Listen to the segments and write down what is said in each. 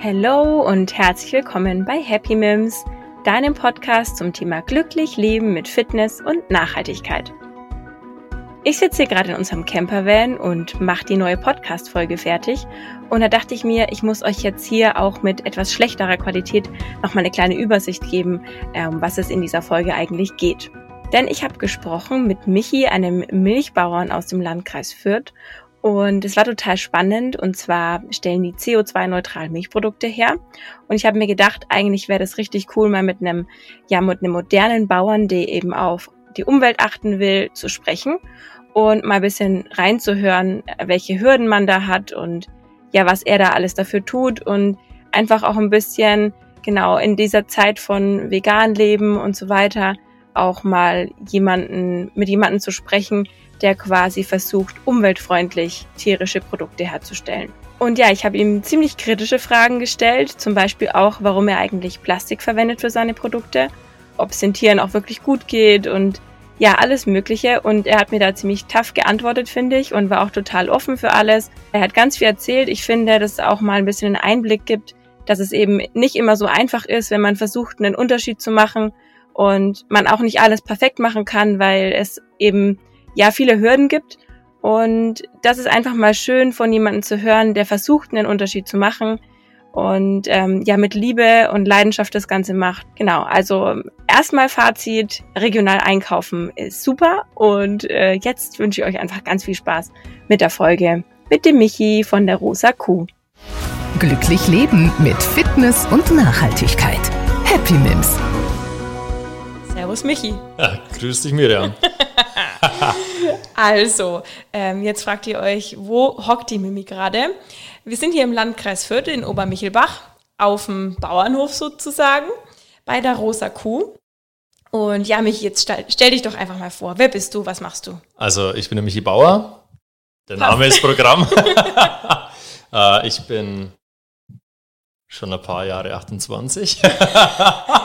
Hallo und herzlich willkommen bei Happy Mims, deinem Podcast zum Thema glücklich leben mit Fitness und Nachhaltigkeit. Ich sitze hier gerade in unserem Campervan und mache die neue Podcast-Folge fertig. Und da dachte ich mir, ich muss euch jetzt hier auch mit etwas schlechterer Qualität nochmal eine kleine Übersicht geben, um ähm, was es in dieser Folge eigentlich geht. Denn ich habe gesprochen mit Michi, einem Milchbauern aus dem Landkreis Fürth, und es war total spannend. Und zwar stellen die CO2-neutral Milchprodukte her. Und ich habe mir gedacht, eigentlich wäre das richtig cool, mal mit einem, ja, mit einem modernen Bauern, der eben auf die Umwelt achten will, zu sprechen und mal ein bisschen reinzuhören, welche Hürden man da hat und ja, was er da alles dafür tut und einfach auch ein bisschen, genau, in dieser Zeit von vegan leben und so weiter, auch mal jemanden, mit jemandem zu sprechen, der quasi versucht, umweltfreundlich tierische Produkte herzustellen. Und ja, ich habe ihm ziemlich kritische Fragen gestellt, zum Beispiel auch, warum er eigentlich Plastik verwendet für seine Produkte, ob es den Tieren auch wirklich gut geht und ja, alles Mögliche. Und er hat mir da ziemlich tough geantwortet, finde ich, und war auch total offen für alles. Er hat ganz viel erzählt. Ich finde, dass es auch mal ein bisschen einen Einblick gibt, dass es eben nicht immer so einfach ist, wenn man versucht, einen Unterschied zu machen und man auch nicht alles perfekt machen kann, weil es eben ja viele Hürden gibt. Und das ist einfach mal schön von jemandem zu hören, der versucht, einen Unterschied zu machen und ähm, ja mit Liebe und Leidenschaft das Ganze macht. Genau, also erstmal Fazit, regional einkaufen ist super und äh, jetzt wünsche ich euch einfach ganz viel Spaß mit der Folge mit dem Michi von der Rosa Kuh. Glücklich leben mit Fitness und Nachhaltigkeit. Happy Mims. Servus Michi. Ja, grüß dich Miriam. also, ähm, jetzt fragt ihr euch, wo hockt die Mimi gerade? Wir sind hier im Landkreis Fürth in Obermichelbach, auf dem Bauernhof sozusagen, bei der Rosa Kuh. Und ja, Michi, jetzt stell, stell, dich doch einfach mal vor. Wer bist du? Was machst du? Also, ich bin der Michi Bauer. Der Name ist Programm. äh, ich bin Schon ein paar Jahre 28.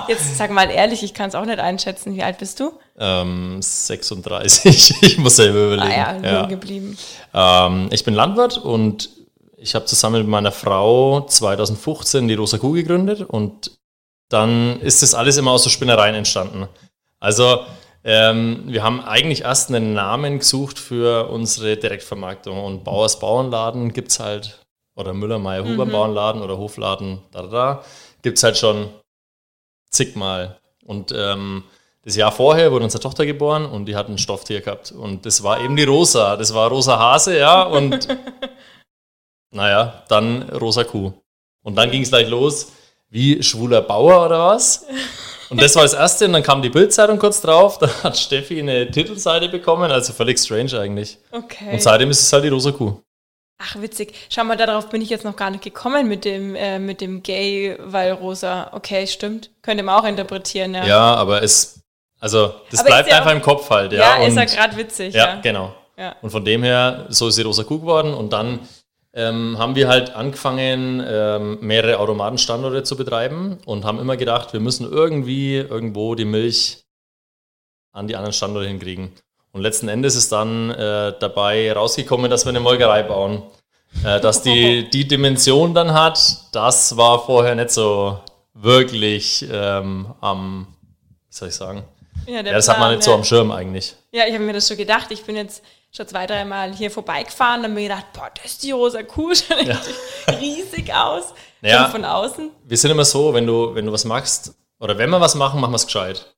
Jetzt sag mal ehrlich, ich kann es auch nicht einschätzen. Wie alt bist du? Ähm, 36. Ich muss selber überlegen. Ah ja, ja. geblieben. Ähm, ich bin Landwirt und ich habe zusammen mit meiner Frau 2015 die Rosa Kuh gegründet und dann ist das alles immer aus so Spinnereien entstanden. Also ähm, wir haben eigentlich erst einen Namen gesucht für unsere Direktvermarktung und Bauers Bauernladen gibt es halt oder Müller, Meier, Huber mhm. Bauernladen oder Hofladen, da, da, da, gibt es halt schon zigmal. Und ähm, das Jahr vorher wurde unsere Tochter geboren und die hat ein Stofftier gehabt. Und das war eben die Rosa. Das war Rosa Hase, ja. Und naja, dann Rosa Kuh. Und dann ging es gleich los, wie schwuler Bauer oder was. Und das war das Erste. Und dann kam die Bildzeitung kurz drauf. Da hat Steffi eine Titelseite bekommen. Also völlig strange eigentlich. Okay. Und seitdem ist es halt die Rosa Kuh. Ach, witzig. Schau mal, darauf bin ich jetzt noch gar nicht gekommen mit dem, äh, mit dem Gay, weil rosa. Okay, stimmt. Könnte man auch interpretieren, ja. Ja, aber es, also, das aber bleibt einfach auch, im Kopf halt, ja. Ja, ist ja gerade witzig, ja. Ja, genau. Ja. Und von dem her, so ist die rosa Kuh geworden und dann ähm, haben wir halt angefangen, ähm, mehrere Automatenstandorte zu betreiben und haben immer gedacht, wir müssen irgendwie irgendwo die Milch an die anderen Standorte hinkriegen. Und letzten Endes ist dann äh, dabei rausgekommen, dass wir eine Molkerei bauen. Äh, dass die die Dimension dann hat, das war vorher nicht so wirklich ähm, am, wie soll ich sagen? Ja, ja das Plan, hat man nicht ja. so am Schirm eigentlich. Ja, ich habe mir das schon gedacht. Ich bin jetzt schon zwei, dreimal hier vorbeigefahren und mir gedacht, boah, das ist die rosa Kuh, schon ja. riesig aus. Naja, von außen. Wir sind immer so, wenn du, wenn du was machst, oder wenn wir was machen, machen wir es gescheit.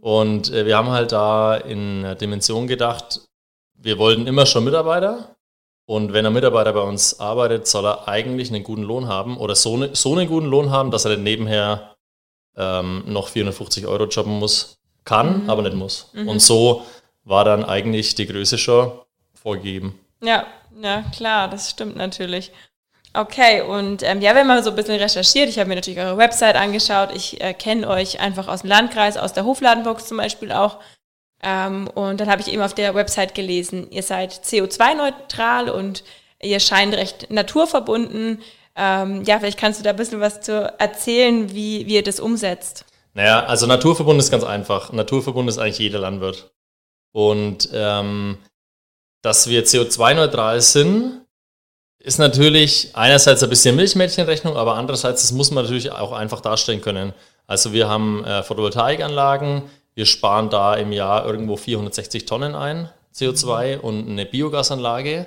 Und äh, wir haben halt da in der Dimension gedacht, wir wollten immer schon Mitarbeiter. Und wenn ein Mitarbeiter bei uns arbeitet, soll er eigentlich einen guten Lohn haben oder so, ne, so einen guten Lohn haben, dass er dann nebenher ähm, noch 450 Euro jobben muss. Kann, mhm. aber nicht muss. Mhm. Und so war dann eigentlich die Größe schon vorgegeben. Ja, ja, klar, das stimmt natürlich. Okay, und ähm, ja, wenn man so ein bisschen recherchiert, ich habe mir natürlich eure Website angeschaut, ich äh, kenne euch einfach aus dem Landkreis, aus der Hofladenbox zum Beispiel auch. Ähm, und dann habe ich eben auf der Website gelesen, ihr seid CO2-neutral und ihr scheint recht naturverbunden. Ähm, ja, vielleicht kannst du da ein bisschen was zu erzählen, wie, wie ihr das umsetzt. Naja, also naturverbunden ist ganz einfach. Naturverbunden ist eigentlich jeder Landwirt. Und ähm, dass wir CO2-neutral sind, ist natürlich einerseits ein bisschen Milchmädchenrechnung, aber andererseits, das muss man natürlich auch einfach darstellen können. Also wir haben äh, Photovoltaikanlagen, wir sparen da im Jahr irgendwo 460 Tonnen ein CO2 und eine Biogasanlage.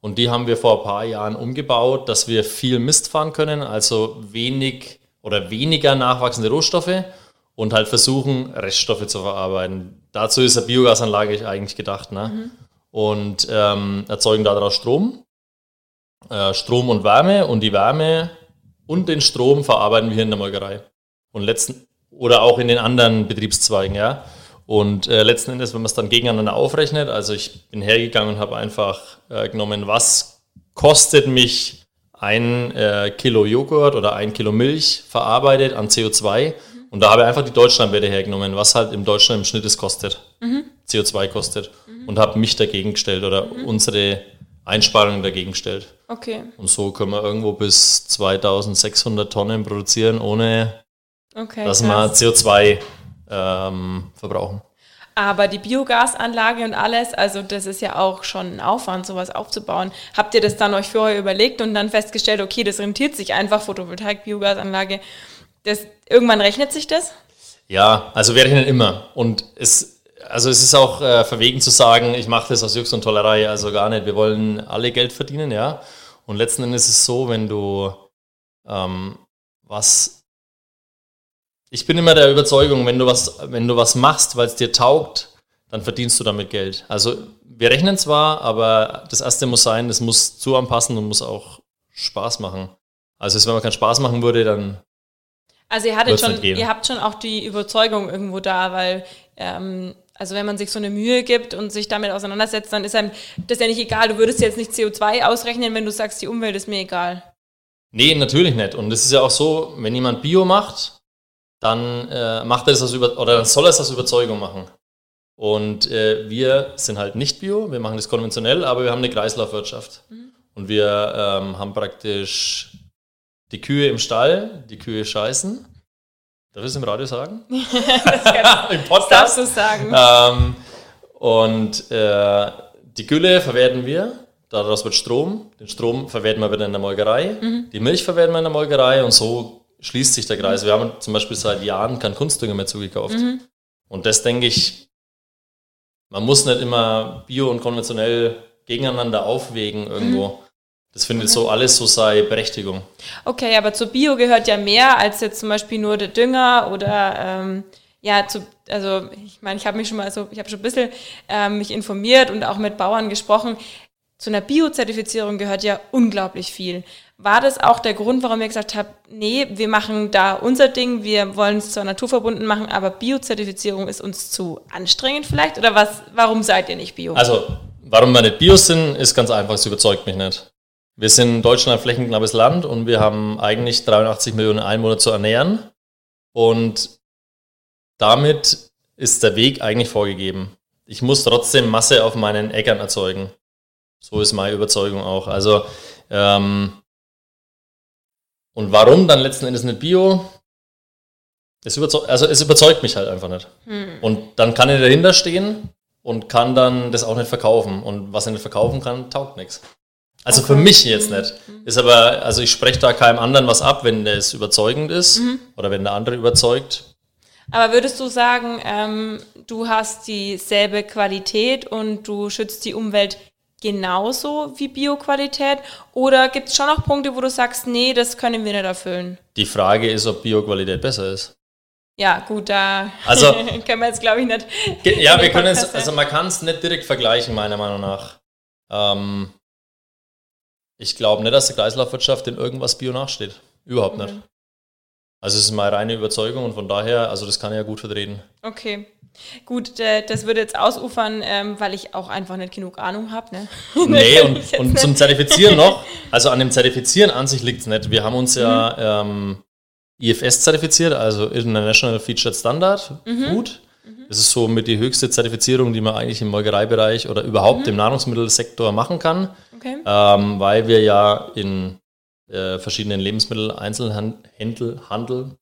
Und die haben wir vor ein paar Jahren umgebaut, dass wir viel Mist fahren können, also wenig oder weniger nachwachsende Rohstoffe und halt versuchen, Reststoffe zu verarbeiten. Dazu ist eine Biogasanlage eigentlich gedacht. Ne? Mhm. Und ähm, erzeugen daraus Strom, äh, Strom und Wärme und die Wärme und den Strom verarbeiten wir hier in der Molkerei. Und letzten, oder auch in den anderen Betriebszweigen, ja. Und äh, letzten Endes, wenn man es dann gegeneinander aufrechnet, also ich bin hergegangen und habe einfach äh, genommen, was kostet mich ein äh, Kilo Joghurt oder ein Kilo Milch verarbeitet an CO2. Und da habe ich einfach die Deutschlandwerte hergenommen, was halt im Deutschland im Schnitt es kostet, mhm. CO2 kostet. Mhm. Und habe mich dagegen gestellt oder mhm. unsere Einsparungen dagegen gestellt. Okay. Und so können wir irgendwo bis 2600 Tonnen produzieren, ohne okay, dass krass. wir CO2 ähm, verbrauchen. Aber die Biogasanlage und alles, also das ist ja auch schon ein Aufwand, sowas aufzubauen. Habt ihr das dann euch vorher überlegt und dann festgestellt, okay, das rentiert sich einfach, Photovoltaik, Biogasanlage. Das, irgendwann rechnet sich das? Ja, also wir rechnen immer. Und es, also es ist auch äh, verwegen zu sagen, ich mache das aus Jux und Tollerei, also gar nicht. Wir wollen alle Geld verdienen, ja. Und letzten Endes ist es so, wenn du ähm, was ich bin immer der Überzeugung, wenn du was, wenn du was machst, weil es dir taugt, dann verdienst du damit Geld. Also wir rechnen zwar, aber das erste muss sein, das muss zu anpassen und muss auch Spaß machen. Also wenn man keinen Spaß machen würde, dann. Also ihr hattet schon, ihr habt schon auch die Überzeugung irgendwo da, weil ähm, also wenn man sich so eine Mühe gibt und sich damit auseinandersetzt, dann ist einem das ja nicht egal. Du würdest jetzt nicht CO2 ausrechnen, wenn du sagst, die Umwelt ist mir egal. Nee, natürlich nicht. Und es ist ja auch so, wenn jemand Bio macht, dann äh, macht er das aus über oder dann soll er es aus Überzeugung machen. Und äh, wir sind halt nicht bio, wir machen das konventionell, aber wir haben eine Kreislaufwirtschaft. Mhm. Und wir ähm, haben praktisch die Kühe im Stall, die Kühe scheißen. Darf ich es im Radio sagen? Im Podcast. darfst du sagen. Ähm, und äh, die Gülle verwerten wir, daraus wird Strom. Den Strom verwerten wir wieder in der Molkerei. Mhm. Die Milch verwerten wir in der Molkerei und so schließt sich der Kreis. Wir haben zum Beispiel seit Jahren keinen Kunstdünger mehr zugekauft. Mhm. Und das denke ich, man muss nicht immer bio und konventionell gegeneinander aufwägen irgendwo. Mhm. Das findet okay. so alles so sei Berechtigung. Okay, aber zu Bio gehört ja mehr als jetzt zum Beispiel nur der Dünger oder ähm, ja, zu, also ich meine, ich habe mich schon mal so, ich habe schon ein bisschen ähm, mich informiert und auch mit Bauern gesprochen. Zu einer Bio-Zertifizierung gehört ja unglaublich viel. War das auch der Grund, warum ihr gesagt habt, nee, wir machen da unser Ding, wir wollen es zwar naturverbunden machen, aber Biozertifizierung ist uns zu anstrengend vielleicht? Oder was, warum seid ihr nicht Bio? Also, warum wir nicht Bio sind, ist ganz einfach, es überzeugt mich nicht. Wir sind in Deutschland ein flächenknappes Land und wir haben eigentlich 83 Millionen Einwohner zu ernähren. Und damit ist der Weg eigentlich vorgegeben. Ich muss trotzdem Masse auf meinen Äckern erzeugen. So ist meine Überzeugung auch. Also ähm, und warum dann letzten Endes nicht Bio? Es überzeugt, also es überzeugt mich halt einfach nicht. Hm. Und dann kann ich dahinter stehen und kann dann das auch nicht verkaufen. Und was ich nicht verkaufen kann, taugt nichts. Also okay. für mich jetzt nicht. Ist aber, also ich spreche da keinem anderen was ab, wenn es überzeugend ist mhm. oder wenn der andere überzeugt. Aber würdest du sagen, ähm, du hast dieselbe Qualität und du schützt die Umwelt genauso wie Bioqualität? Oder gibt es schon noch Punkte, wo du sagst, nee, das können wir nicht erfüllen? Die Frage ist, ob Bioqualität besser ist. Ja, gut, da also, können wir jetzt, glaube ich, nicht. Ja, wir können es, also man kann es nicht direkt vergleichen, meiner Meinung nach. Ähm, ich glaube nicht, dass die Kreislaufwirtschaft in irgendwas Bio nachsteht. Überhaupt mhm. nicht. Also es ist meine reine Überzeugung und von daher, also das kann ich ja gut vertreten. Okay. Gut, das würde jetzt ausufern, ähm, weil ich auch einfach nicht genug Ahnung habe. Ne? Nee, und, und zum Zertifizieren noch, also an dem Zertifizieren an sich liegt es nicht. Wir haben uns ja mhm. ähm, IFS zertifiziert, also International Featured Standard mhm. Food. Mhm. Das ist so mit die höchste Zertifizierung, die man eigentlich im Molkereibereich oder überhaupt mhm. im Nahrungsmittelsektor machen kann, okay. ähm, weil wir ja in äh, verschiedenen Lebensmittel-Einzelhandel, Handel,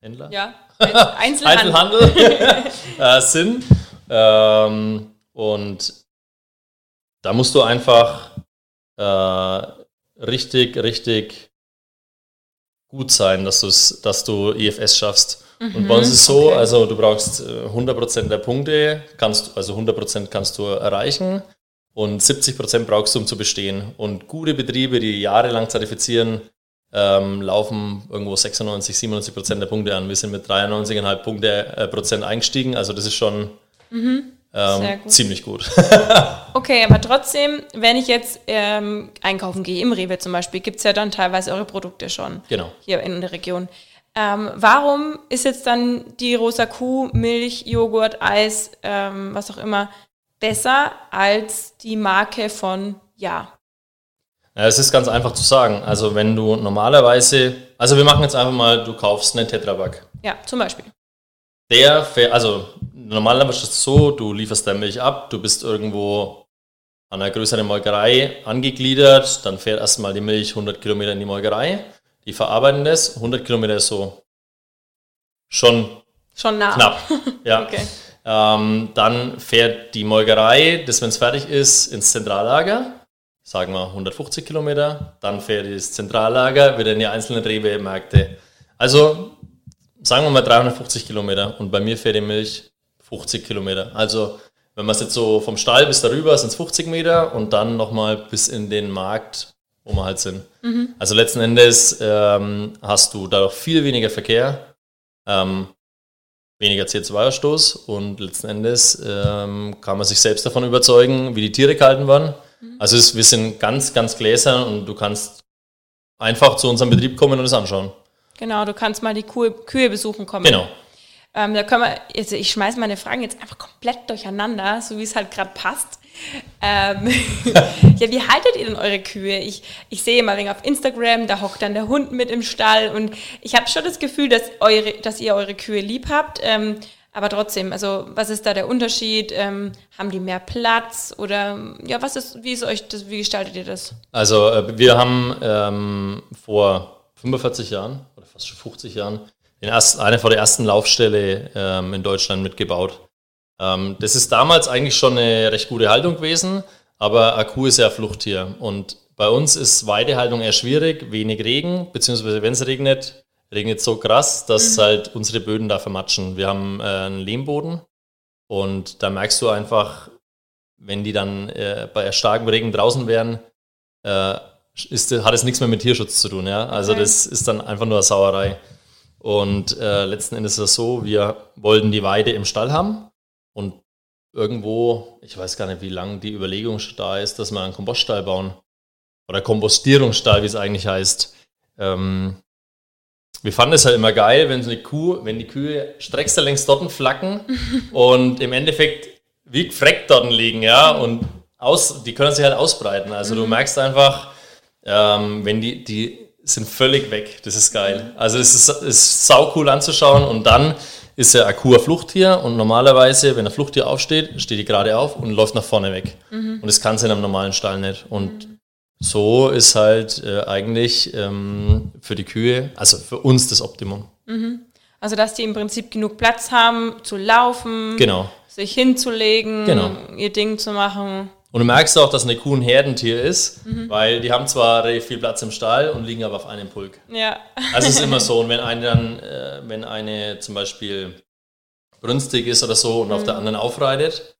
Händler? Ja, Einzelhandel, Einzelhandel äh, sind. Ähm, und da musst du einfach äh, richtig, richtig gut sein, dass, du's, dass du IFS schaffst. Mhm, und bei uns ist es so, okay. also du brauchst 100% äh, der Punkte, kannst, also 100% kannst du erreichen und 70% brauchst du, um zu bestehen. Und gute Betriebe, die jahrelang zertifizieren, ähm, laufen irgendwo 96, 97 Prozent der Punkte an. Wir sind mit 93,5 Punkte, äh, Prozent eingestiegen, also das ist schon mhm. ähm, gut. ziemlich gut. okay, aber trotzdem, wenn ich jetzt ähm, einkaufen gehe, im Rewe zum Beispiel, gibt es ja dann teilweise eure Produkte schon genau. hier in der Region. Ähm, warum ist jetzt dann die rosa Kuh, Milch, Joghurt, Eis, ähm, was auch immer, besser als die Marke von Ja? Ja, es ist ganz einfach zu sagen. Also wenn du normalerweise, also wir machen jetzt einfach mal, du kaufst einen Tetraback. Ja, zum Beispiel. Der, also normalerweise ist es so, du lieferst deine Milch ab, du bist irgendwo an einer größeren Molkerei angegliedert, dann fährt erstmal die Milch 100 Kilometer in die Molkerei, die verarbeiten das, 100 Kilometer ist so schon, schon nah. knapp. Ja. okay. Ähm, dann fährt die Molkerei, das wenn es fertig ist, ins Zentrallager sagen wir 150 Kilometer, dann fährt das Zentrallager wieder in die einzelnen Rewe-Märkte. Also sagen wir mal 350 Kilometer und bei mir fährt die Milch 50 Kilometer. Also wenn man es jetzt so vom Stall bis darüber sind es 50 Meter und dann nochmal bis in den Markt, wo wir halt sind. Mhm. Also letzten Endes ähm, hast du dadurch viel weniger Verkehr, ähm, weniger CO2-Ausstoß und letzten Endes ähm, kann man sich selbst davon überzeugen, wie die Tiere gehalten werden Mhm. Also es, wir sind ganz, ganz gläsern und du kannst einfach zu unserem Betrieb kommen und es anschauen. Genau, du kannst mal die Kühe, Kühe besuchen kommen. Genau. Ähm, da können wir, also ich schmeiße meine Fragen jetzt einfach komplett durcheinander, so wie es halt gerade passt. Ähm, ja, wie haltet ihr denn eure Kühe? Ich, ich sehe mal auf Instagram, da hockt dann der Hund mit im Stall und ich habe schon das Gefühl, dass, eure, dass ihr eure Kühe lieb habt. Ähm, aber trotzdem, also was ist da der Unterschied? Ähm, haben die mehr Platz oder ja, was ist, wie ist euch das, wie gestaltet ihr das? Also äh, wir haben ähm, vor 45 Jahren oder fast schon 50 Jahren den ersten, eine von der ersten Laufstelle ähm, in Deutschland mitgebaut. Ähm, das ist damals eigentlich schon eine recht gute Haltung gewesen, aber Akku ist ja Fluchttier und bei uns ist Weidehaltung eher schwierig, wenig Regen, beziehungsweise wenn es regnet, regnet so krass, dass mhm. halt unsere Böden da vermatschen. Wir haben äh, einen Lehmboden und da merkst du einfach, wenn die dann äh, bei starkem Regen draußen wären, äh, ist, hat es nichts mehr mit Tierschutz zu tun. Ja? Also okay. das ist dann einfach nur eine Sauerei. Und äh, letzten Endes ist es so, wir wollten die Weide im Stall haben und irgendwo, ich weiß gar nicht, wie lange die Überlegung da ist, dass wir einen Kompoststall bauen. Oder Kompostierungsstall, wie es eigentlich heißt. Ähm, wir fanden es halt immer geil, wenn so eine Kuh, wenn die Kühe strecksterlängs dort flacken und im Endeffekt wie gefreckt dort liegen, ja, und aus, die können sich halt ausbreiten. Also du mhm. merkst einfach, ähm, wenn die, die sind völlig weg. Das ist geil. Also es ist, ist sau cool anzuschauen und dann ist ein Kuh Fluchttier und normalerweise, wenn ein Fluchttier aufsteht, steht die gerade auf und läuft nach vorne weg. Mhm. Und das kann sie in einem normalen Stall nicht. Und mhm so ist halt äh, eigentlich ähm, für die Kühe, also für uns das Optimum. Mhm. Also dass die im Prinzip genug Platz haben zu laufen, genau. sich hinzulegen, genau. ihr Ding zu machen. Und du merkst auch, dass eine Kuh ein Herdentier ist, mhm. weil die haben zwar viel Platz im Stall und liegen aber auf einem Pulk. Ja. Also es ist immer so. Und wenn eine dann, äh, wenn eine zum Beispiel brünstig ist oder so und mhm. auf der anderen aufreitet,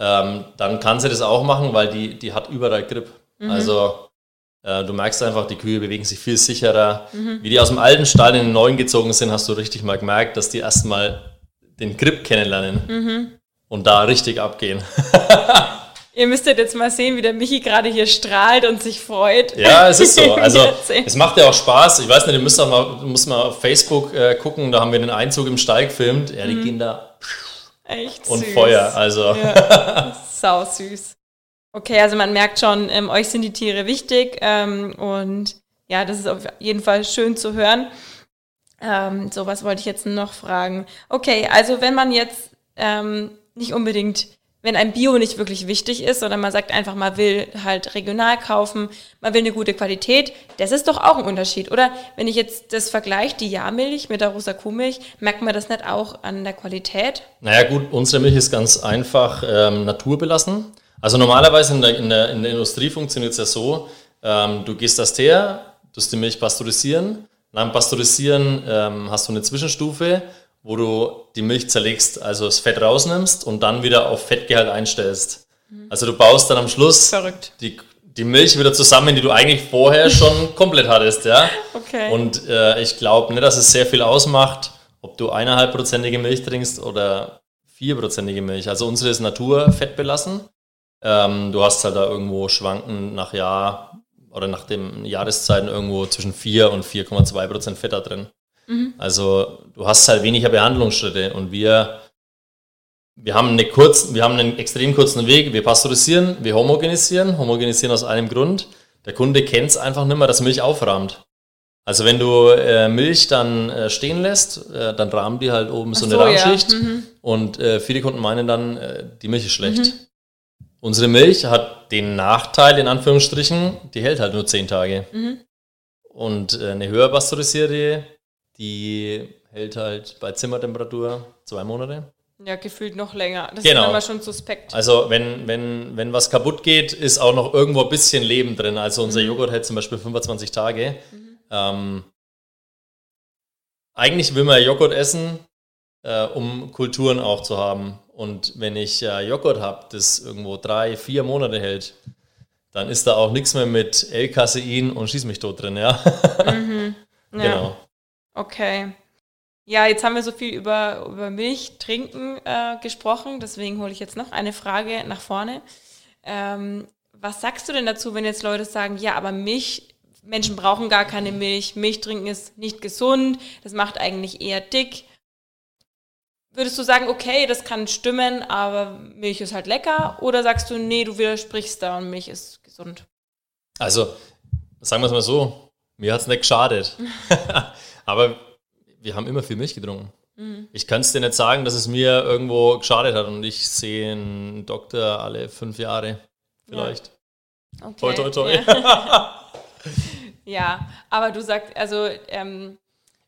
ähm, dann kann sie das auch machen, weil die, die hat überall Grip. Mhm. Also äh, du merkst einfach, die Kühe bewegen sich viel sicherer. Mhm. Wie die aus dem alten Stall in den neuen gezogen sind, hast du richtig mal gemerkt, dass die erstmal den Grip kennenlernen mhm. und da richtig abgehen. Ihr müsstet jetzt mal sehen, wie der Michi gerade hier strahlt und sich freut. Ja, es ist so. Also es macht ja auch Spaß. Ich weiß nicht, ihr müsst auch mal, müsst mal auf Facebook äh, gucken, da haben wir den Einzug im Stall gefilmt. Ja, die mhm. gehen da Echt und süß. Feuer. Also. Ja, sau süß. Okay, also man merkt schon, ähm, euch sind die Tiere wichtig ähm, und ja, das ist auf jeden Fall schön zu hören. Ähm, so, was wollte ich jetzt noch fragen? Okay, also wenn man jetzt ähm, nicht unbedingt, wenn ein Bio nicht wirklich wichtig ist, sondern man sagt einfach, man will halt regional kaufen, man will eine gute Qualität, das ist doch auch ein Unterschied, oder? Wenn ich jetzt das vergleiche, die Jahrmilch mit der rosa Kuhmilch, merkt man das nicht auch an der Qualität? Naja gut, unsere Milch ist ganz einfach ähm, naturbelassen. Also normalerweise in der, in der, in der Industrie funktioniert es ja so, ähm, du gehst das her, du die Milch pasteurisieren, nach dem Pasteurisieren ähm, hast du eine Zwischenstufe, wo du die Milch zerlegst, also das Fett rausnimmst und dann wieder auf Fettgehalt einstellst. Mhm. Also du baust dann am Schluss Verrückt. Die, die Milch wieder zusammen, die du eigentlich vorher schon komplett hattest, ja. Okay. Und äh, ich glaube nicht, dass es sehr viel ausmacht, ob du eineinhalbprozentige Milch trinkst oder vierprozentige Milch. Also unsere ist naturfettbelassen. Ähm, du hast halt da irgendwo Schwanken nach Jahr oder nach den Jahreszeiten irgendwo zwischen 4 und 4,2 Prozent Fett da drin. Mhm. Also du hast halt weniger Behandlungsschritte und wir, wir haben, eine kurz, wir haben einen extrem kurzen Weg. Wir pasteurisieren, wir homogenisieren. Homogenisieren aus einem Grund. Der Kunde kennt es einfach nicht mehr, dass Milch aufrahmt. Also wenn du äh, Milch dann äh, stehen lässt, äh, dann rahmen die halt oben so, so, eine Rahmschicht ja. mhm. und äh, viele Kunden meinen dann, äh, die Milch ist schlecht. Mhm. Unsere Milch hat den Nachteil, in Anführungsstrichen, die hält halt nur zehn Tage. Mhm. Und äh, eine höher pasteurisierte, die hält halt bei Zimmertemperatur zwei Monate. Ja, gefühlt noch länger. Das genau. ist immer schon suspekt. Also wenn, wenn, wenn was kaputt geht, ist auch noch irgendwo ein bisschen Leben drin. Also unser mhm. Joghurt hält zum Beispiel 25 Tage. Mhm. Ähm, eigentlich will man Joghurt essen, äh, um Kulturen auch zu haben. Und wenn ich äh, Joghurt habe, das irgendwo drei, vier Monate hält, dann ist da auch nichts mehr mit L-Casein und Schieß mich tot drin, ja. Mhm. ja. Genau. Okay. Ja, jetzt haben wir so viel über, über Milch trinken äh, gesprochen, deswegen hole ich jetzt noch eine Frage nach vorne. Ähm, was sagst du denn dazu, wenn jetzt Leute sagen, ja, aber Milch, Menschen brauchen gar keine Milch, Milch trinken ist nicht gesund, das macht eigentlich eher dick. Würdest du sagen, okay, das kann stimmen, aber Milch ist halt lecker? Oder sagst du, nee, du widersprichst da und Milch ist gesund? Also, sagen wir es mal so, mir hat es nicht geschadet. aber wir haben immer viel Milch getrunken. Mhm. Ich kann es dir nicht sagen, dass es mir irgendwo geschadet hat und ich sehe einen Doktor alle fünf Jahre vielleicht. Ja. Okay. Toi, toi, toi. Ja. ja, aber du sagst, also. Ähm,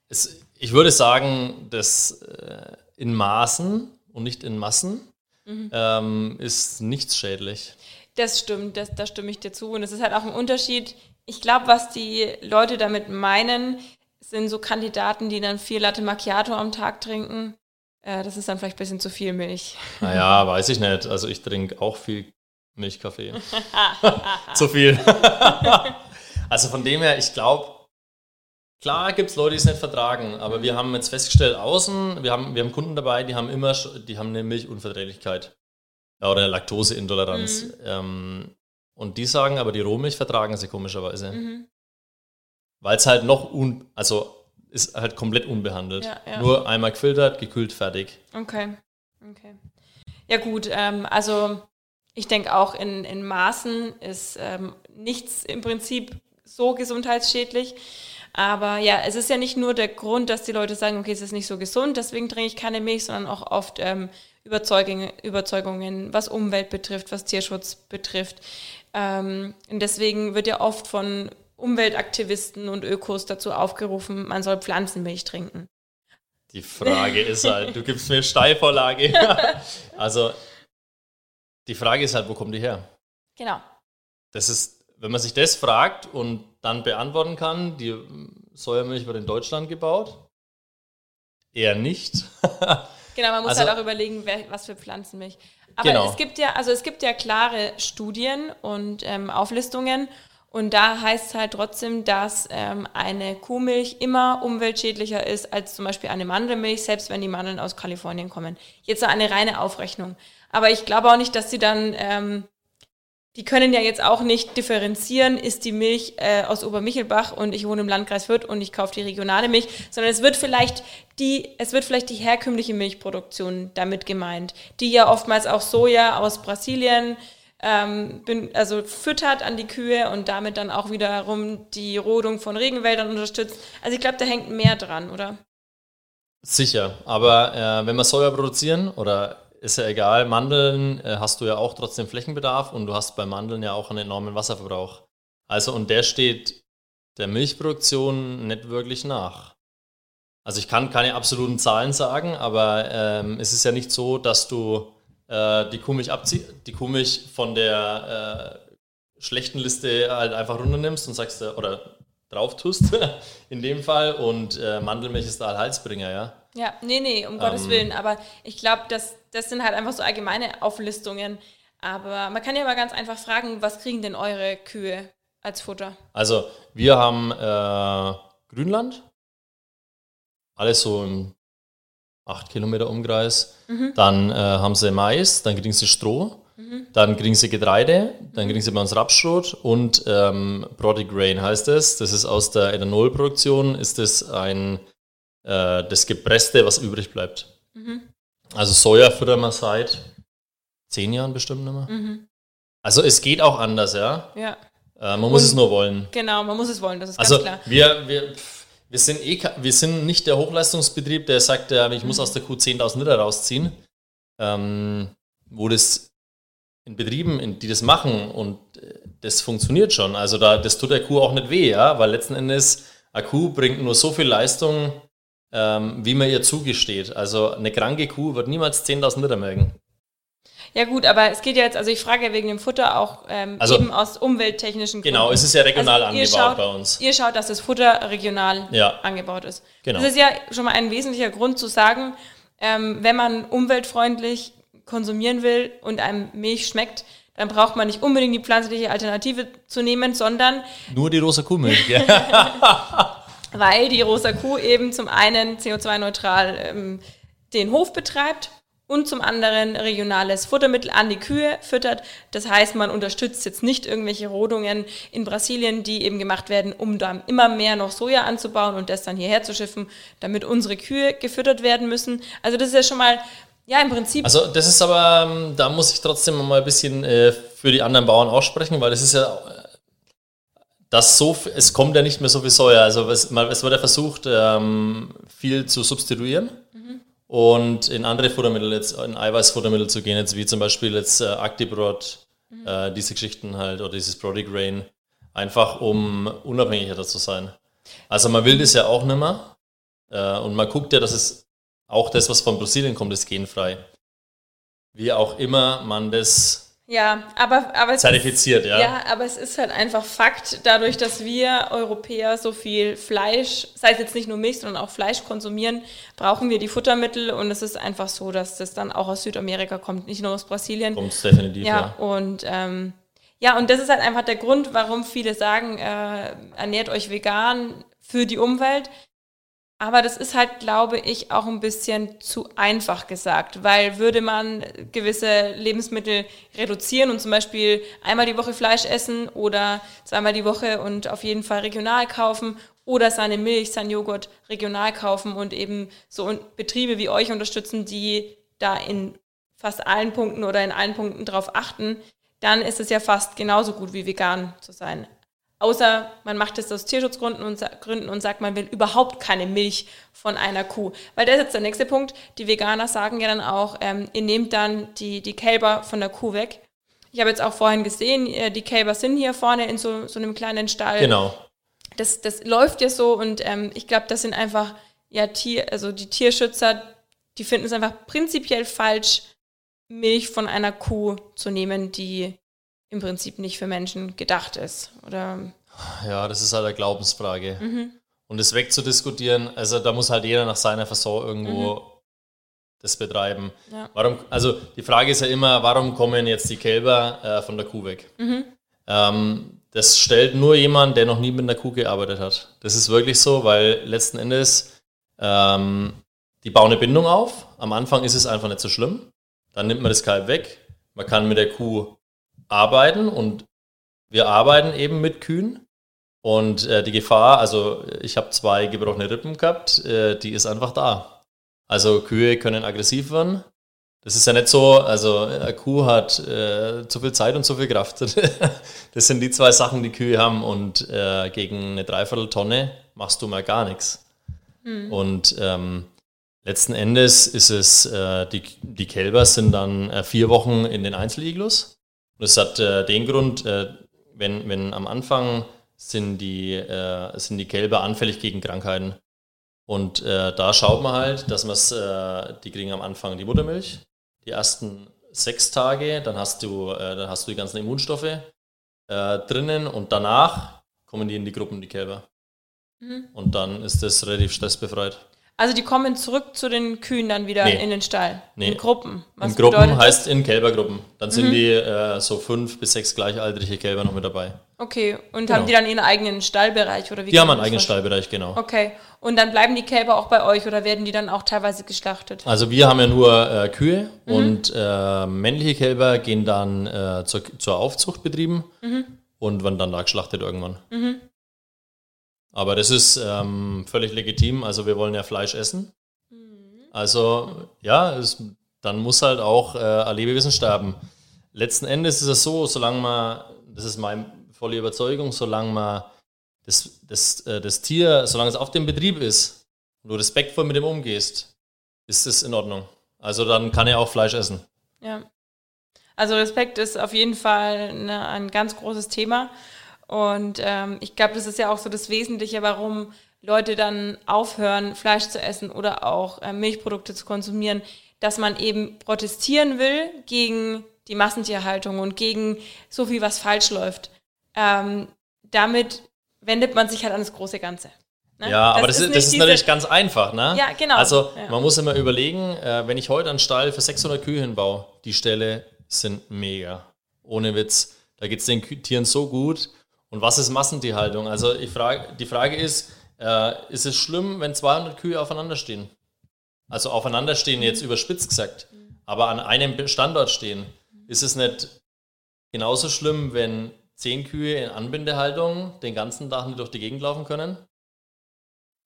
es, ich würde sagen, dass. Äh, in Maßen und nicht in Massen mhm. ähm, ist nichts schädlich. Das stimmt, das, da stimme ich dir zu. Und es ist halt auch ein Unterschied. Ich glaube, was die Leute damit meinen, sind so Kandidaten, die dann vier Latte Macchiato am Tag trinken. Äh, das ist dann vielleicht ein bisschen zu viel Milch. Naja, weiß ich nicht. Also ich trinke auch viel Milchkaffee. zu viel. also von dem her, ich glaube, Klar gibt es Leute, die es nicht vertragen, aber wir haben jetzt festgestellt, außen, wir haben, wir haben Kunden dabei, die haben immer, die haben eine Milchunverträglichkeit oder eine Laktoseintoleranz. Mhm. Ähm, und die sagen aber, die Rohmilch vertragen sie komischerweise. Mhm. Weil es halt noch, un, also ist halt komplett unbehandelt. Ja, ja. Nur einmal gefiltert, gekühlt, fertig. Okay, okay. Ja gut, ähm, also ich denke auch in, in Maßen ist ähm, nichts im Prinzip so gesundheitsschädlich. Aber ja, es ist ja nicht nur der Grund, dass die Leute sagen, okay, es ist nicht so gesund, deswegen trinke ich keine Milch, sondern auch oft ähm, Überzeugungen, Überzeugungen, was Umwelt betrifft, was Tierschutz betrifft. Ähm, und deswegen wird ja oft von Umweltaktivisten und Ökos dazu aufgerufen, man soll Pflanzenmilch trinken. Die Frage ist halt, du gibst mir Steilvorlage. also, die Frage ist halt, wo kommt die her? Genau. Das ist, wenn man sich das fragt und dann beantworten kann. Die Säuermilch wird in Deutschland gebaut. Eher nicht. genau, man muss also, halt auch überlegen, was für Pflanzenmilch. Aber genau. es gibt ja, also es gibt ja klare Studien und ähm, Auflistungen. Und da heißt es halt trotzdem, dass ähm, eine Kuhmilch immer umweltschädlicher ist als zum Beispiel eine Mandelmilch, selbst wenn die Mandeln aus Kalifornien kommen. Jetzt so eine reine Aufrechnung. Aber ich glaube auch nicht, dass sie dann ähm, die können ja jetzt auch nicht differenzieren, ist die Milch äh, aus Obermichelbach und ich wohne im Landkreis Fürth und ich kaufe die regionale Milch, sondern es wird vielleicht die, es wird vielleicht die herkömmliche Milchproduktion damit gemeint, die ja oftmals auch Soja aus Brasilien ähm, bin, also füttert an die Kühe und damit dann auch wiederum die Rodung von Regenwäldern unterstützt. Also ich glaube, da hängt mehr dran, oder? Sicher, aber äh, wenn wir Soja produzieren oder ist ja egal, Mandeln äh, hast du ja auch trotzdem Flächenbedarf und du hast bei Mandeln ja auch einen enormen Wasserverbrauch. Also und der steht der Milchproduktion nicht wirklich nach. Also ich kann keine absoluten Zahlen sagen, aber ähm, es ist ja nicht so, dass du äh, die Kuhmilch abzieh die Kuhmilch von der äh, schlechten Liste halt einfach runternimmst und sagst, äh, oder drauf tust, in dem Fall, und äh, Mandelmilch ist der Heilsbringer, ja. Ja, nee, nee, um ähm, Gottes Willen, aber ich glaube, das, das sind halt einfach so allgemeine Auflistungen. Aber man kann ja mal ganz einfach fragen, was kriegen denn eure Kühe als Futter? Also, wir haben äh, Grünland, alles so im 8 Kilometer Umkreis. Mhm. Dann äh, haben sie Mais, dann kriegen sie Stroh, mhm. dann kriegen sie Getreide, dann kriegen sie bei uns Rapsschrot und ähm, Brody Grain heißt es. Das ist aus der Ethanolproduktion, ist das ein äh, das Gepresste, was übrig bleibt. Mhm. Also Soja füttern wir seit zehn Jahren bestimmt nicht mehr. Also es geht auch anders, ja. Ja. Äh, man muss und, es nur wollen. Genau, man muss es wollen, das ist also ganz klar. Wir, wir, wir, sind eh, wir sind nicht der Hochleistungsbetrieb, der sagt, ich muss aus der Kuh 10.000 Liter rausziehen. Ähm, wo das in Betrieben, in, die das machen und äh, das funktioniert schon. Also da, das tut der Kuh auch nicht weh, ja, weil letzten Endes eine Kuh bringt nur so viel Leistung, ähm, wie man ihr zugesteht. Also eine kranke Kuh wird niemals 10.000 Liter melken. Ja gut, aber es geht ja jetzt, also ich frage ja wegen dem Futter auch ähm, also, eben aus umwelttechnischen Gründen. Genau, es ist ja regional also angebaut schaut, bei uns. Ihr schaut, dass das Futter regional ja. angebaut ist. Genau. Das ist ja schon mal ein wesentlicher Grund zu sagen, ähm, wenn man umweltfreundlich konsumieren will und einem Milch schmeckt, dann braucht man nicht unbedingt die pflanzliche Alternative zu nehmen, sondern nur die rosa Kuhmilch. weil die rosa Kuh eben zum einen CO2-neutral ähm, den Hof betreibt und zum anderen regionales Futtermittel an die Kühe füttert. Das heißt, man unterstützt jetzt nicht irgendwelche Rodungen in Brasilien, die eben gemacht werden, um dann immer mehr noch Soja anzubauen und das dann hierher zu schiffen, damit unsere Kühe gefüttert werden müssen. Also das ist ja schon mal ja, im Prinzip. Also das ist aber, ähm, da muss ich trotzdem mal ein bisschen äh, für die anderen Bauern aussprechen, weil das ist ja dass so es kommt ja nicht mehr so viel Soja. Also es, es wird ja versucht, ähm, viel zu substituieren. Und in andere Futtermittel, jetzt in Eiweißfuttermittel zu gehen, jetzt wie zum Beispiel jetzt äh, Actibrot, mhm. äh, diese Geschichten halt oder dieses Brody Grain, einfach um unabhängiger zu sein. Also man will das ja auch nicht mehr äh, und man guckt ja, dass es auch das, was von Brasilien kommt, ist genfrei. Wie auch immer man das ja, aber, aber es zertifiziert, ist, ja. Ja, aber es ist halt einfach Fakt, dadurch, dass wir Europäer so viel Fleisch, sei es jetzt nicht nur Milch, sondern auch Fleisch konsumieren, brauchen wir die Futtermittel und es ist einfach so, dass das dann auch aus Südamerika kommt, nicht nur aus Brasilien. Kommt definitiv, ja. ja. Und ähm, ja, und das ist halt einfach der Grund, warum viele sagen, äh, ernährt euch vegan für die Umwelt. Aber das ist halt, glaube ich, auch ein bisschen zu einfach gesagt, weil würde man gewisse Lebensmittel reduzieren und zum Beispiel einmal die Woche Fleisch essen oder zweimal die Woche und auf jeden Fall regional kaufen oder seine Milch, sein Joghurt regional kaufen und eben so Betriebe wie euch unterstützen, die da in fast allen Punkten oder in allen Punkten drauf achten, dann ist es ja fast genauso gut wie vegan zu sein. Außer man macht es aus Tierschutzgründen und, Gründen und sagt, man will überhaupt keine Milch von einer Kuh. Weil das ist jetzt der nächste Punkt. Die Veganer sagen ja dann auch, ähm, ihr nehmt dann die, die Kälber von der Kuh weg. Ich habe jetzt auch vorhin gesehen, äh, die Kälber sind hier vorne in so, so einem kleinen Stall. Genau. Das, das läuft ja so und ähm, ich glaube, das sind einfach, ja, Tier, also die Tierschützer, die finden es einfach prinzipiell falsch, Milch von einer Kuh zu nehmen, die im Prinzip nicht für Menschen gedacht ist. Oder ja, das ist halt eine Glaubensfrage. Mhm. Und das wegzudiskutieren, also da muss halt jeder nach seiner Fasson irgendwo mhm. das betreiben. Ja. Warum, also die Frage ist ja immer, warum kommen jetzt die Kälber äh, von der Kuh weg? Mhm. Ähm, das stellt nur jemand, der noch nie mit einer Kuh gearbeitet hat. Das ist wirklich so, weil letzten Endes ähm, die bauen eine Bindung auf. Am Anfang ist es einfach nicht so schlimm. Dann nimmt man das Kalb weg. Man kann mit der Kuh arbeiten und wir arbeiten eben mit Kühen. Und äh, die Gefahr, also ich habe zwei gebrochene Rippen gehabt, äh, die ist einfach da. Also Kühe können aggressiv werden. Das ist ja nicht so, also eine Kuh hat äh, zu viel Zeit und zu viel Kraft. das sind die zwei Sachen, die Kühe haben. Und äh, gegen eine Dreivierteltonne machst du mal gar nichts. Mhm. Und ähm, letzten Endes ist es, äh, die, die Kälber sind dann äh, vier Wochen in den Einzeliglus. Und es hat äh, den Grund, äh, wenn, wenn am Anfang sind die, äh, sind die Kälber anfällig gegen Krankheiten. Und äh, da schaut man halt, dass man es, äh, die kriegen am Anfang die Muttermilch, die ersten sechs Tage, dann hast du, äh, dann hast du die ganzen Immunstoffe drinnen und danach kommen die in die Gruppen, die Kälber. Mhm. Und dann ist das relativ stressbefreit. Also die kommen zurück zu den Kühen dann wieder nee. in den Stall. Nee. In Gruppen. Was in Gruppen heißt in Kälbergruppen. Dann sind mhm. die äh, so fünf bis sechs gleichaltrige Kälber noch mit dabei. Okay. Und genau. haben die dann ihren eigenen Stallbereich oder wie? Die haben einen eigenen Stallbereich, genau. Okay. Und dann bleiben die Kälber auch bei euch oder werden die dann auch teilweise geschlachtet? Also wir haben ja nur äh, Kühe mhm. und äh, männliche Kälber gehen dann äh, zur, zur Aufzucht betrieben mhm. und werden dann da geschlachtet irgendwann. Mhm. Aber das ist ähm, völlig legitim. Also wir wollen ja Fleisch essen. Mhm. Also ja, es, dann muss halt auch äh, ein Lebewesen sterben. Letzten Endes ist es so, solange man, das ist meine volle Überzeugung, solange man das, das, äh, das Tier, solange es auf dem Betrieb ist und du respektvoll mit dem umgehst, ist es in Ordnung. Also dann kann er auch Fleisch essen. Ja. Also Respekt ist auf jeden Fall eine, ein ganz großes Thema. Und ähm, ich glaube, das ist ja auch so das Wesentliche, warum Leute dann aufhören, Fleisch zu essen oder auch äh, Milchprodukte zu konsumieren, dass man eben protestieren will gegen die Massentierhaltung und gegen so viel, was falsch läuft. Ähm, damit wendet man sich halt an das große Ganze. Ne? Ja, das aber das ist, das ist natürlich ganz einfach. Ne? Ja, genau. Also ja. man muss immer überlegen, äh, wenn ich heute einen Stall für 600 Kühe hinbaue, die Ställe sind mega. Ohne Witz. Da geht es den Tieren so gut. Und was ist Massentierhaltung? Also ich frage, die Frage ist, äh, ist es schlimm, wenn 200 Kühe aufeinander stehen? Also aufeinander stehen jetzt überspitzt gesagt, aber an einem Standort stehen. Ist es nicht genauso schlimm, wenn 10 Kühe in Anbindehaltung den ganzen Tag nicht durch die Gegend laufen können?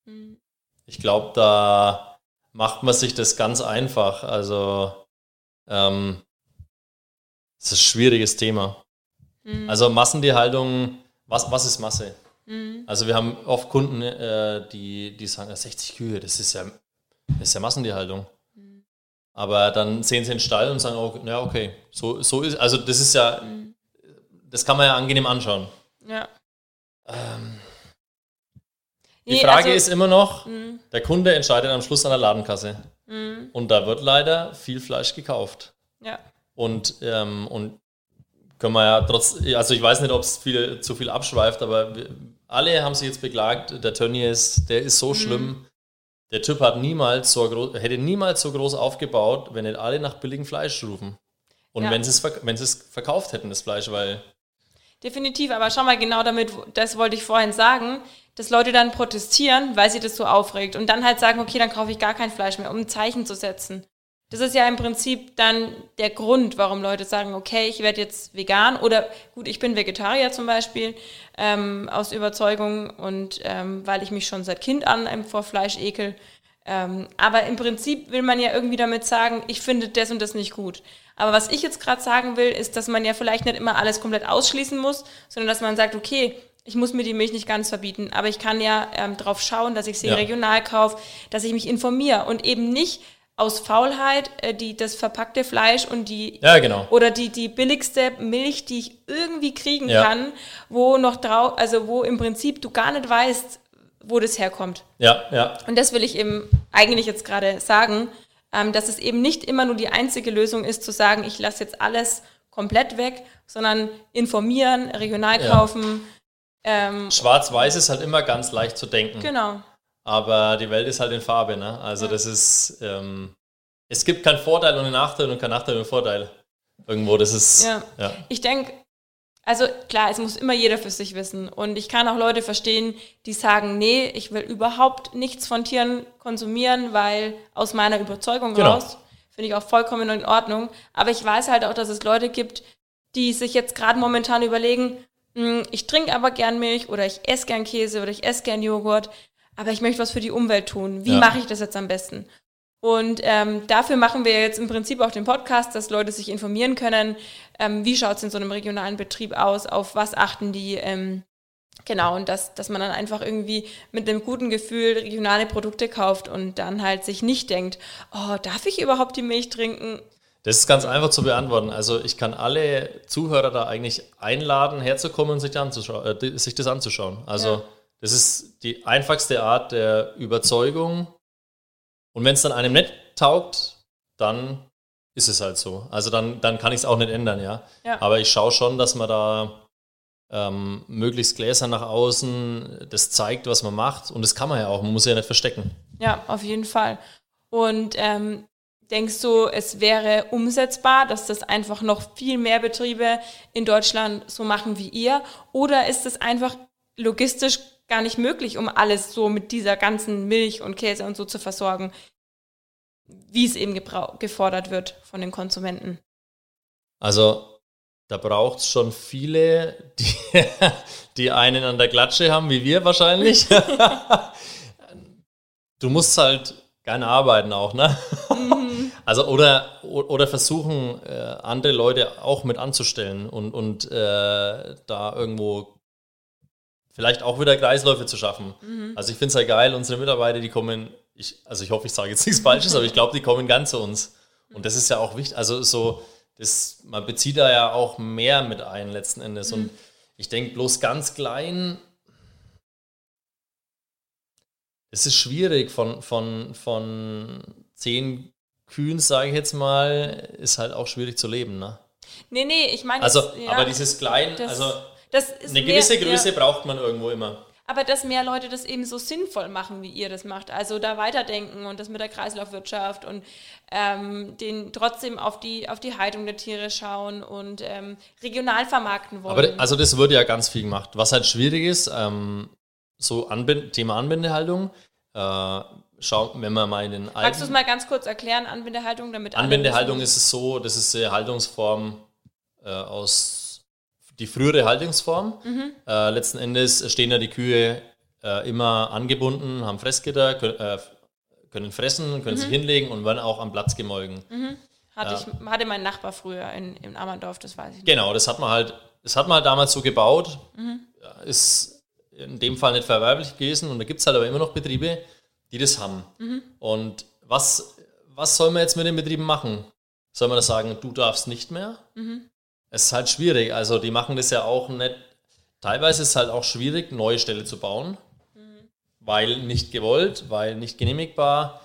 Mhm. Ich glaube, da macht man sich das ganz einfach. Also ähm, das ist ein schwieriges Thema. Mhm. Also Massentierhaltung was, was ist Masse? Mhm. Also wir haben oft Kunden, äh, die, die sagen, 60 Kühe, das ist ja, das ist ja Massentierhaltung. Mhm. Aber dann sehen sie den Stall und sagen, oh, ja, okay, so, so ist, also das ist ja, mhm. das kann man ja angenehm anschauen. Ja. Ähm, die nee, Frage also, ist immer noch, mhm. der Kunde entscheidet am Schluss an der Ladenkasse. Mhm. Und da wird leider viel Fleisch gekauft. Ja. Und, ähm, und können wir ja trotz, also ich weiß nicht, ob es viel, zu viel abschweift, aber wir, alle haben sich jetzt beklagt, der Tönnies, der ist so mhm. schlimm. Der Typ hat niemals so groß, hätte niemals so groß aufgebaut, wenn nicht alle nach billigem Fleisch rufen. Und ja. wenn sie es wenn sie es verkauft hätten, das Fleisch, weil. Definitiv, aber schau mal genau damit, das wollte ich vorhin sagen, dass Leute dann protestieren, weil sie das so aufregt und dann halt sagen, okay, dann kaufe ich gar kein Fleisch mehr, um ein Zeichen zu setzen. Das ist ja im Prinzip dann der Grund, warum Leute sagen, okay, ich werde jetzt vegan oder gut, ich bin Vegetarier zum Beispiel ähm, aus Überzeugung und ähm, weil ich mich schon seit Kind an vor Fleisch ekel. Ähm, aber im Prinzip will man ja irgendwie damit sagen, ich finde das und das nicht gut. Aber was ich jetzt gerade sagen will, ist, dass man ja vielleicht nicht immer alles komplett ausschließen muss, sondern dass man sagt, okay, ich muss mir die Milch nicht ganz verbieten, aber ich kann ja ähm, darauf schauen, dass ich sie ja. regional kaufe, dass ich mich informiere und eben nicht aus Faulheit äh, die, das verpackte Fleisch und die ja, genau. oder die, die billigste Milch, die ich irgendwie kriegen ja. kann, wo noch drauf, also wo im Prinzip du gar nicht weißt, wo das herkommt. Ja, ja. Und das will ich eben eigentlich jetzt gerade sagen, ähm, dass es eben nicht immer nur die einzige Lösung ist, zu sagen, ich lasse jetzt alles komplett weg, sondern informieren, regional kaufen. Ja. Ähm, Schwarz-Weiß ist halt immer ganz leicht zu denken. Genau. Aber die Welt ist halt in Farbe, ne? Also ja. das ist, ähm, es gibt keinen Vorteil und einen Nachteil und keinen Nachteil und einen Vorteil. Irgendwo, das ist, ja. ja. Ich denke, also klar, es muss immer jeder für sich wissen. Und ich kann auch Leute verstehen, die sagen, nee, ich will überhaupt nichts von Tieren konsumieren, weil aus meiner Überzeugung genau. raus, finde ich auch vollkommen in Ordnung. Aber ich weiß halt auch, dass es Leute gibt, die sich jetzt gerade momentan überlegen, hm, ich trinke aber gern Milch oder ich esse gern Käse oder ich esse gern Joghurt aber ich möchte was für die Umwelt tun. Wie ja. mache ich das jetzt am besten? Und ähm, dafür machen wir jetzt im Prinzip auch den Podcast, dass Leute sich informieren können, ähm, wie schaut es in so einem regionalen Betrieb aus, auf was achten die. Ähm, genau, und dass, dass man dann einfach irgendwie mit einem guten Gefühl regionale Produkte kauft und dann halt sich nicht denkt, oh, darf ich überhaupt die Milch trinken? Das ist ganz einfach zu beantworten. Also ich kann alle Zuhörer da eigentlich einladen, herzukommen und sich, äh, sich das anzuschauen. Also ja. Das ist die einfachste Art der Überzeugung. Und wenn es dann einem nicht taugt, dann ist es halt so. Also dann, dann kann ich es auch nicht ändern, ja. Ja. Aber ich schaue schon, dass man da ähm, möglichst Gläser nach außen, das zeigt, was man macht. Und das kann man ja auch, man muss ja nicht verstecken. Ja, auf jeden Fall. Und ähm, denkst du, es wäre umsetzbar, dass das einfach noch viel mehr Betriebe in Deutschland so machen wie ihr? Oder ist es einfach logistisch gar nicht möglich, um alles so mit dieser ganzen Milch und Käse und so zu versorgen, wie es eben gefordert wird von den Konsumenten? Also da braucht es schon viele, die, die einen an der Klatsche haben, wie wir wahrscheinlich. du musst halt gerne arbeiten auch, ne? Also oder, oder versuchen, äh, andere Leute auch mit anzustellen und, und äh, da irgendwo vielleicht auch wieder Kreisläufe zu schaffen. Also ich finde es halt geil, unsere Mitarbeiter, die kommen, ich, also ich hoffe, ich sage jetzt nichts Falsches, aber ich glaube, die kommen ganz zu uns. Und das ist ja auch wichtig. Also so, das, man bezieht da ja auch mehr mit ein letzten Endes. Und ich denke, bloß ganz klein, es ist schwierig von, von, von zehn Kühen, sage ich jetzt mal, ist halt auch schwierig zu leben. Ne? Nee, nee, ich meine, Also, das- ja, aber dieses Klein, also eine mehr- gewisse Größe Ja. braucht man irgendwo immer. Aber dass mehr Leute das eben so sinnvoll machen, wie ihr das macht. Also da weiterdenken und das mit der Kreislaufwirtschaft und ähm, den trotzdem auf die, auf die Haltung der Tiere schauen und ähm, regional vermarkten wollen. Aber also das wird ja ganz viel gemacht. Was halt schwierig ist, ähm, so Anbind Thema Anbindehaltung, äh, schau, wenn man mal in den Magst du es mal ganz kurz erklären, Anbindehaltung, damit Anbindehaltung ist es so, das ist eine Haltungsform äh, aus die frühere Haltungsform. Mhm. Äh, letzten Endes stehen ja die Kühe äh, immer angebunden, haben Fressgitter, können, äh, können fressen, können Mhm. sich hinlegen und werden auch am Platz gemolken. Hatte, ich, hatte mein Nachbar früher in, in Ammerndorf, das weiß ich nicht. Genau, das hat man halt, das hat man halt damals so gebaut. Ja, Ist in dem Fall nicht verwerblich gewesen und da gibt es halt aber immer noch Betriebe, die das haben. Und was, was soll man jetzt mit den Betrieben machen? Soll man das sagen, du darfst nicht mehr? Es ist halt schwierig. Also die machen das ja auch nicht. Teilweise ist es halt auch schwierig, neue Ställe zu bauen, weil nicht gewollt, weil nicht genehmigbar.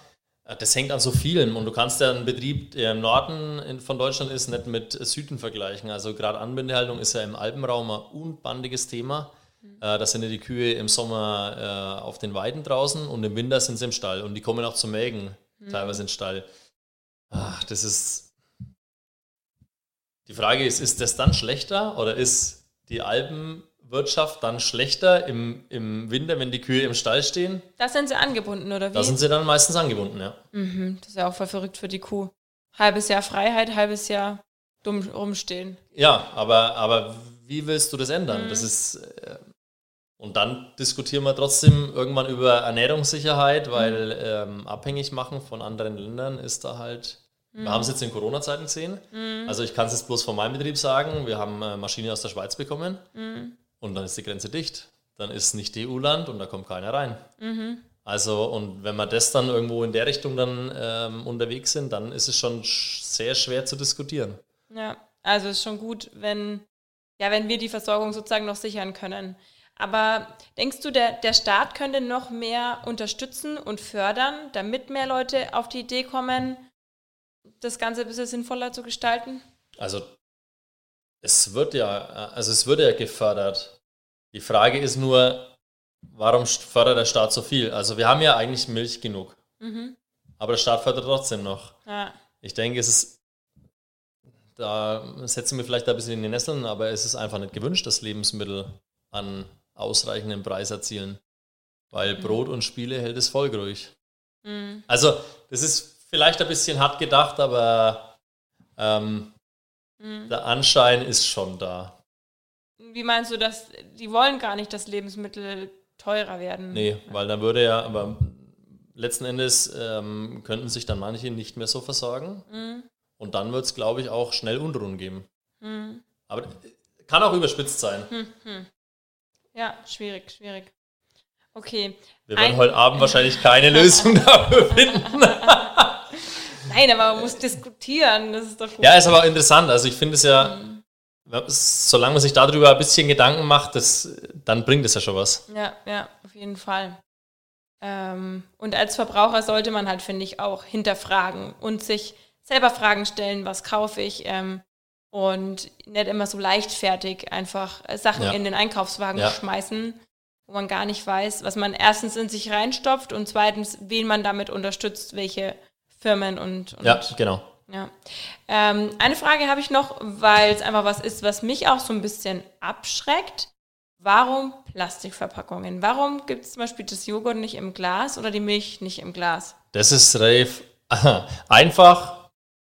Äh, Das hängt an so vielen und du kannst ja einen Betrieb, der im Norden von Deutschland ist, nicht mit Süden vergleichen. Also gerade Anbindehaltung ist ja im Alpenraum ein unbandiges Thema. Äh, Da sind ja die Kühe im Sommer äh, auf den Weiden draußen und im Winter sind sie im Stall und die kommen auch zum Mägen, teilweise in den Stall. Ach, das ist. Die Frage ist, ist das dann schlechter oder ist die Alpenwirtschaft dann schlechter im, im Winter, wenn die Kühe im Stall stehen? Da sind sie angebunden, oder wie? Da sind sie dann meistens angebunden, ja. mhm, das ist ja auch voll verrückt für die Kuh. Halbes Jahr Freiheit, halbes Jahr dumm rumstehen. Ja, aber, aber wie willst du das ändern? Das ist. Äh, und dann diskutieren wir trotzdem irgendwann über Ernährungssicherheit, weil ähm, abhängig machen von anderen Ländern ist da halt. Wir haben es jetzt in Corona-Zeiten gesehen. Also ich kann es jetzt bloß von meinem Betrieb sagen. Wir haben äh, Maschine aus der Schweiz bekommen und dann ist die Grenze dicht. Dann ist nicht EU-Land und da kommt keiner rein. Also und wenn wir das dann irgendwo in der Richtung dann ähm, unterwegs sind, dann ist es schon sch sehr schwer zu diskutieren. Ja, also ist schon gut, wenn, ja, wenn wir die Versorgung sozusagen noch sichern können. Aber denkst du, der, der Staat könnte noch mehr unterstützen und fördern, damit mehr Leute auf die Idee kommen, das Ganze ein bisschen sinnvoller zu gestalten? Also es wird ja, also es wird ja gefördert. Die Frage ist nur, warum fördert der Staat so viel? Also wir haben ja eigentlich Milch genug, aber der Staat fördert trotzdem noch. Ja, Ich denke, es ist, da setzen wir vielleicht ein bisschen in die Nesseln, aber es ist einfach nicht gewünscht, dass Lebensmittel an ausreichendem Preis erzielen. Weil Brot und Spiele hält das Volk ruhig. Also, das ist vielleicht ein bisschen hart gedacht, aber ähm, der Anschein ist schon da. Wie meinst du, dass die wollen gar nicht, dass Lebensmittel teurer werden? Nee, weil dann würde ja, aber letzten Endes ähm, könnten sich dann manche nicht mehr so versorgen. Und dann wird es, glaube ich, auch schnell Unruhen geben. Aber kann auch überspitzt sein. Ja, schwierig, schwierig. Okay. Wir werden Ein- heute Abend wahrscheinlich keine Lösung dafür finden. Nein, aber man muss diskutieren, das ist doch gut. ja, ist aber interessant. Also ich finde es ja, solange man sich darüber ein bisschen Gedanken macht, das, dann bringt es ja schon was. Ja, ja, auf jeden Fall. Ähm, und als Verbraucher sollte man halt, finde ich, auch hinterfragen und sich selber Fragen stellen, was kaufe ich ähm, und nicht immer so leichtfertig einfach äh, Sachen Ja. in den Einkaufswagen Ja. schmeißen, wo man gar nicht weiß, was man erstens in sich reinstopft und zweitens, wen man damit unterstützt, welche Firmen und, und Ja, genau. ja. Ähm, eine Frage habe ich noch, weil es einfach was ist, was mich auch so ein bisschen abschreckt. Warum Plastikverpackungen? Warum gibt es zum Beispiel das Joghurt nicht im Glas oder die Milch nicht im Glas? Das ist relativ einfach,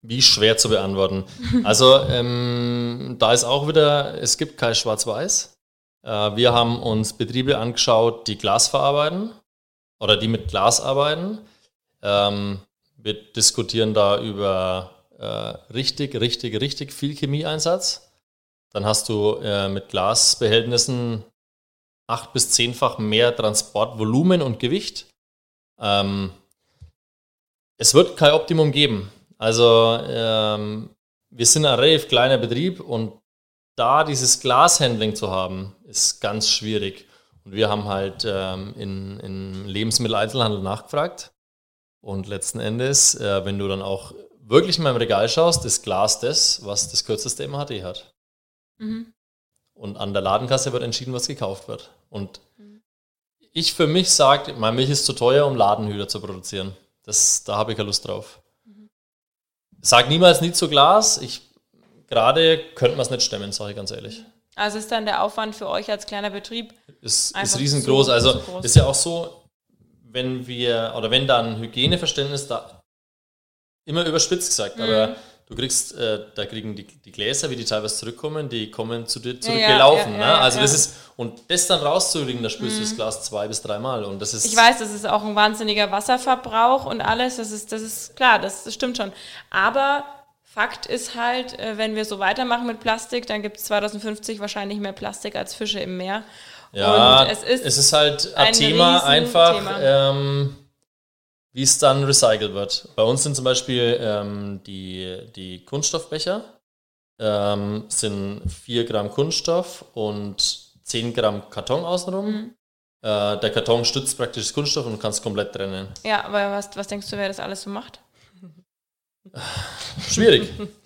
wie schwer zu beantworten. Also ähm, da ist auch wieder, es gibt kein Schwarz-Weiß. Äh, wir haben uns Betriebe angeschaut, die Glas verarbeiten oder die mit Glas arbeiten. Ähm, wir diskutieren da über äh, richtig, richtig, richtig viel Chemieeinsatz. Dann hast du äh, mit Glasbehältnissen acht bis zehnfach mehr Transportvolumen und Gewicht. Ähm, es wird kein Optimum geben. Also ähm, wir sind ein relativ kleiner Betrieb und da dieses Glashandling zu haben, ist ganz schwierig. Und wir haben halt ähm, in, in Lebensmitteleinzelhandel nachgefragt. Und letzten Endes, äh, wenn du dann auch wirklich mal im Regal schaust, ist Glas das, was das kürzeste MHD hat. Mhm. Und an der Ladenkasse wird entschieden, was gekauft wird. Und ich für mich sage, meine Milch ist zu teuer, um Ladenhüter zu produzieren. Das, da habe ich keine Lust drauf. Sag niemals nie zu Glas. Ich gerade könnte man es nicht stemmen, sage ich ganz ehrlich. Also ist dann der Aufwand für euch als kleiner Betrieb Ist, ist riesengroß. zu- also groß. ist ja auch so, wenn wir oder wenn da ein Hygieneverständnis da immer überspitzt gesagt, Mhm. aber du kriegst, äh, da kriegen die, die Gläser, wie die teilweise zurückkommen, die kommen zu dir ja, zurückgelaufen. ja, ne? ja, also das ja. Mhm. ist und das dann rauszukriegen, da spürst du das Glas zwei bis dreimal und das ist Ich weiß, das ist auch ein wahnsinniger Wasserverbrauch und alles, das ist, das ist klar, das, das stimmt schon. Aber Fakt ist halt, äh, wenn wir so weitermachen mit Plastik, dann gibt es 2050 wahrscheinlich mehr Plastik als Fische im Meer. Ja, und es ist, halt ein, ein Thema einfach, ähm, wie es dann recycelt wird. Bei uns sind zum Beispiel ähm, die, die Kunststoffbecher ähm, sind 4 Gramm Kunststoff und 10 Gramm Karton außenrum. Mhm. Äh, der Karton stützt praktisch das Kunststoff und du kannst komplett trennen. ja, aber was, was denkst du, wer das alles so macht? Schwierig.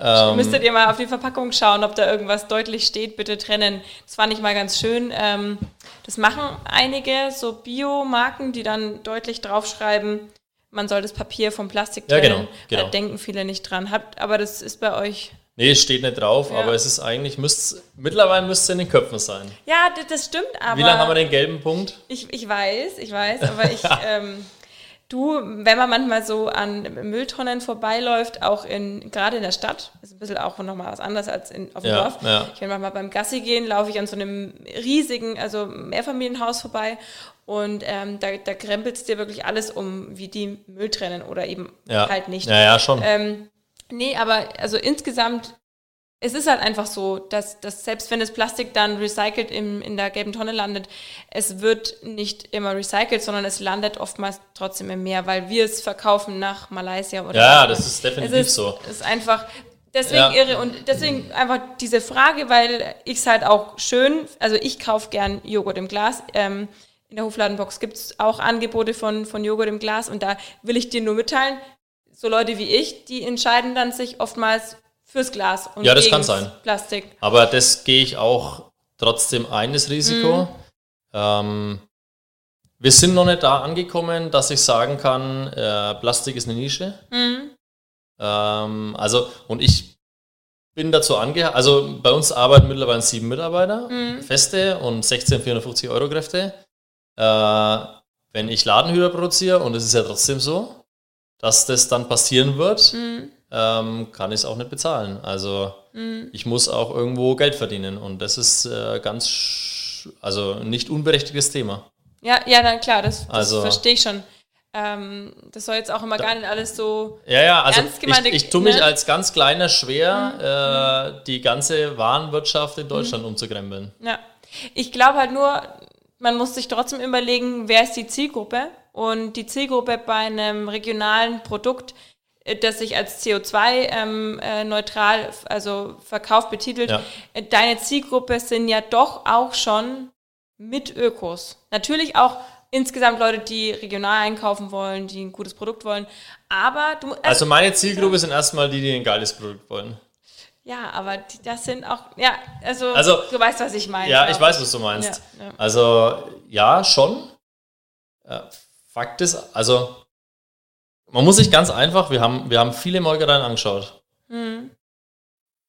ähm, Müsstet ihr mal auf die Verpackung schauen, ob da irgendwas deutlich steht, bitte trennen. Das fand ich mal ganz schön. Ähm, das machen einige so Biomarken, die dann deutlich draufschreiben, man soll das Papier vom Plastik Ja, trennen. genau, genau. Da denken viele nicht dran. Habt, aber das ist bei euch. nee, es steht nicht drauf, Ja. aber es ist eigentlich, müsst's, mittlerweile müsste es in den Köpfen sein. Ja, d- das stimmt, aber. Wie lange haben wir den gelben Punkt? Ich, ich weiß, ich weiß, aber ich, ähm, du, wenn man manchmal so an Mülltonnen vorbeiläuft, auch in, gerade in der Stadt, ist ein bisschen auch nochmal was anderes als in, auf dem Ja, Dorf. ja. Ich will manchmal beim Gassi gehen, laufe ich an so einem riesigen, also Mehrfamilienhaus vorbei und ähm, da, da krempelt es dir wirklich alles um, wie die Müll trennen oder eben Ja. halt nicht. Ja, ja, schon. Ähm, nee, aber also insgesamt, es ist halt einfach so, dass, dass selbst wenn das Plastik dann recycelt im, in der gelben Tonne landet, es wird nicht immer recycelt, sondern es landet oftmals trotzdem im Meer, weil wir es verkaufen nach Malaysia oder Ja, das ist definitiv es ist, so. Es ist einfach deswegen Ja. irre und deswegen einfach diese Frage, weil ich es halt auch schön, also ich kaufe gern Joghurt im Glas. Ähm, in der Hofladenbox gibt es auch Angebote von, von Joghurt im Glas und da will ich dir nur mitteilen, so Leute wie ich, die entscheiden dann sich oftmals fürs Glas und Ja, das kann sein. Plastik. Aber das gehe ich auch trotzdem ein, das Risiko. Mhm. Ähm, wir sind noch nicht da angekommen, dass ich sagen kann, äh, Plastik ist eine Nische. Mhm. Ähm, also, und ich bin dazu angehalten, also bei uns arbeiten mittlerweile sieben Mitarbeiter, Mhm. feste und 16 450 Euro Kräfte. Äh, wenn ich Ladenhüter produziere, und es ist ja trotzdem so, dass das dann passieren wird, Mhm. Ähm, kann ich es auch nicht bezahlen. Also Mhm. ich muss auch irgendwo Geld verdienen und das ist äh, ganz, also nicht unberechtigtes Thema. Ja, ja, dann klar, das, das Also- verstehe ich schon. Ähm, das soll jetzt auch immer gar nicht alles so. Ja, ja, also Ernst gemeinte- ich, ich tue mich ne? als ganz kleiner schwer, äh, die ganze Warenwirtschaft in Deutschland umzukrempeln. Ja. Ich glaube halt nur, man muss sich trotzdem überlegen, wer ist die Zielgruppe? Und die Zielgruppe bei einem regionalen Produkt, das sich als CO2-neutral, also verkauft, betitelt, Ja. äh, deine Zielgruppe sind ja doch auch schon mit Ökos. Natürlich auch insgesamt Leute, die regional einkaufen wollen, die ein gutes Produkt wollen. Aber du. Also meine Zielgruppe sind erstmal die, die ein geiles Produkt wollen. Ja, aber die, das sind auch, ja, also, Also, du weißt, was ich meine. Ja, ich weiß, was du meinst. Ja, ja. Also, ja, schon. Äh, Fakt ist, also, man muss sich ganz einfach, wir haben, wir haben viele Molkereien angeschaut. Hm,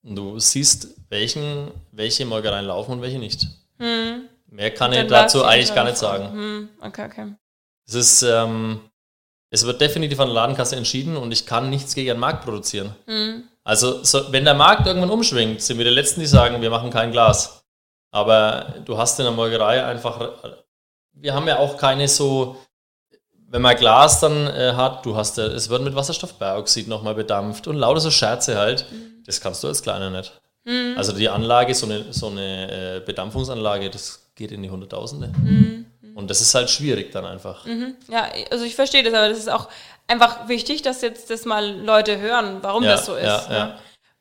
Und du siehst, welchen, welche Molkereien laufen und welche nicht. hm. Mehr kann ich dazu eigentlich gar nicht sagen. Hm, okay, okay. Es ist, ähm, es wird definitiv an der Ladenkasse entschieden und ich kann nichts gegen den Markt produzieren. Hm, Also, so, wenn der Markt irgendwann umschwingt, sind wir die Letzten, die sagen, wir machen kein Glas. Aber du hast in der Molkerei einfach, wir haben ja auch keine so, wenn man Glas dann äh, hat, du hast ja, es wird mit Wasserstoffperoxid nochmal bedampft und lauter so Scherze halt. Das kannst du als Kleiner nicht. hm, Also die Anlage, so eine, so eine äh, Bedampfungsanlage, das geht in die Hunderttausende. hm, Und das ist halt schwierig dann einfach. mhm. Ja, also ich verstehe das, aber das ist auch einfach wichtig, dass jetzt das mal Leute hören, warum Ja, das so ist. ja, ne? ja.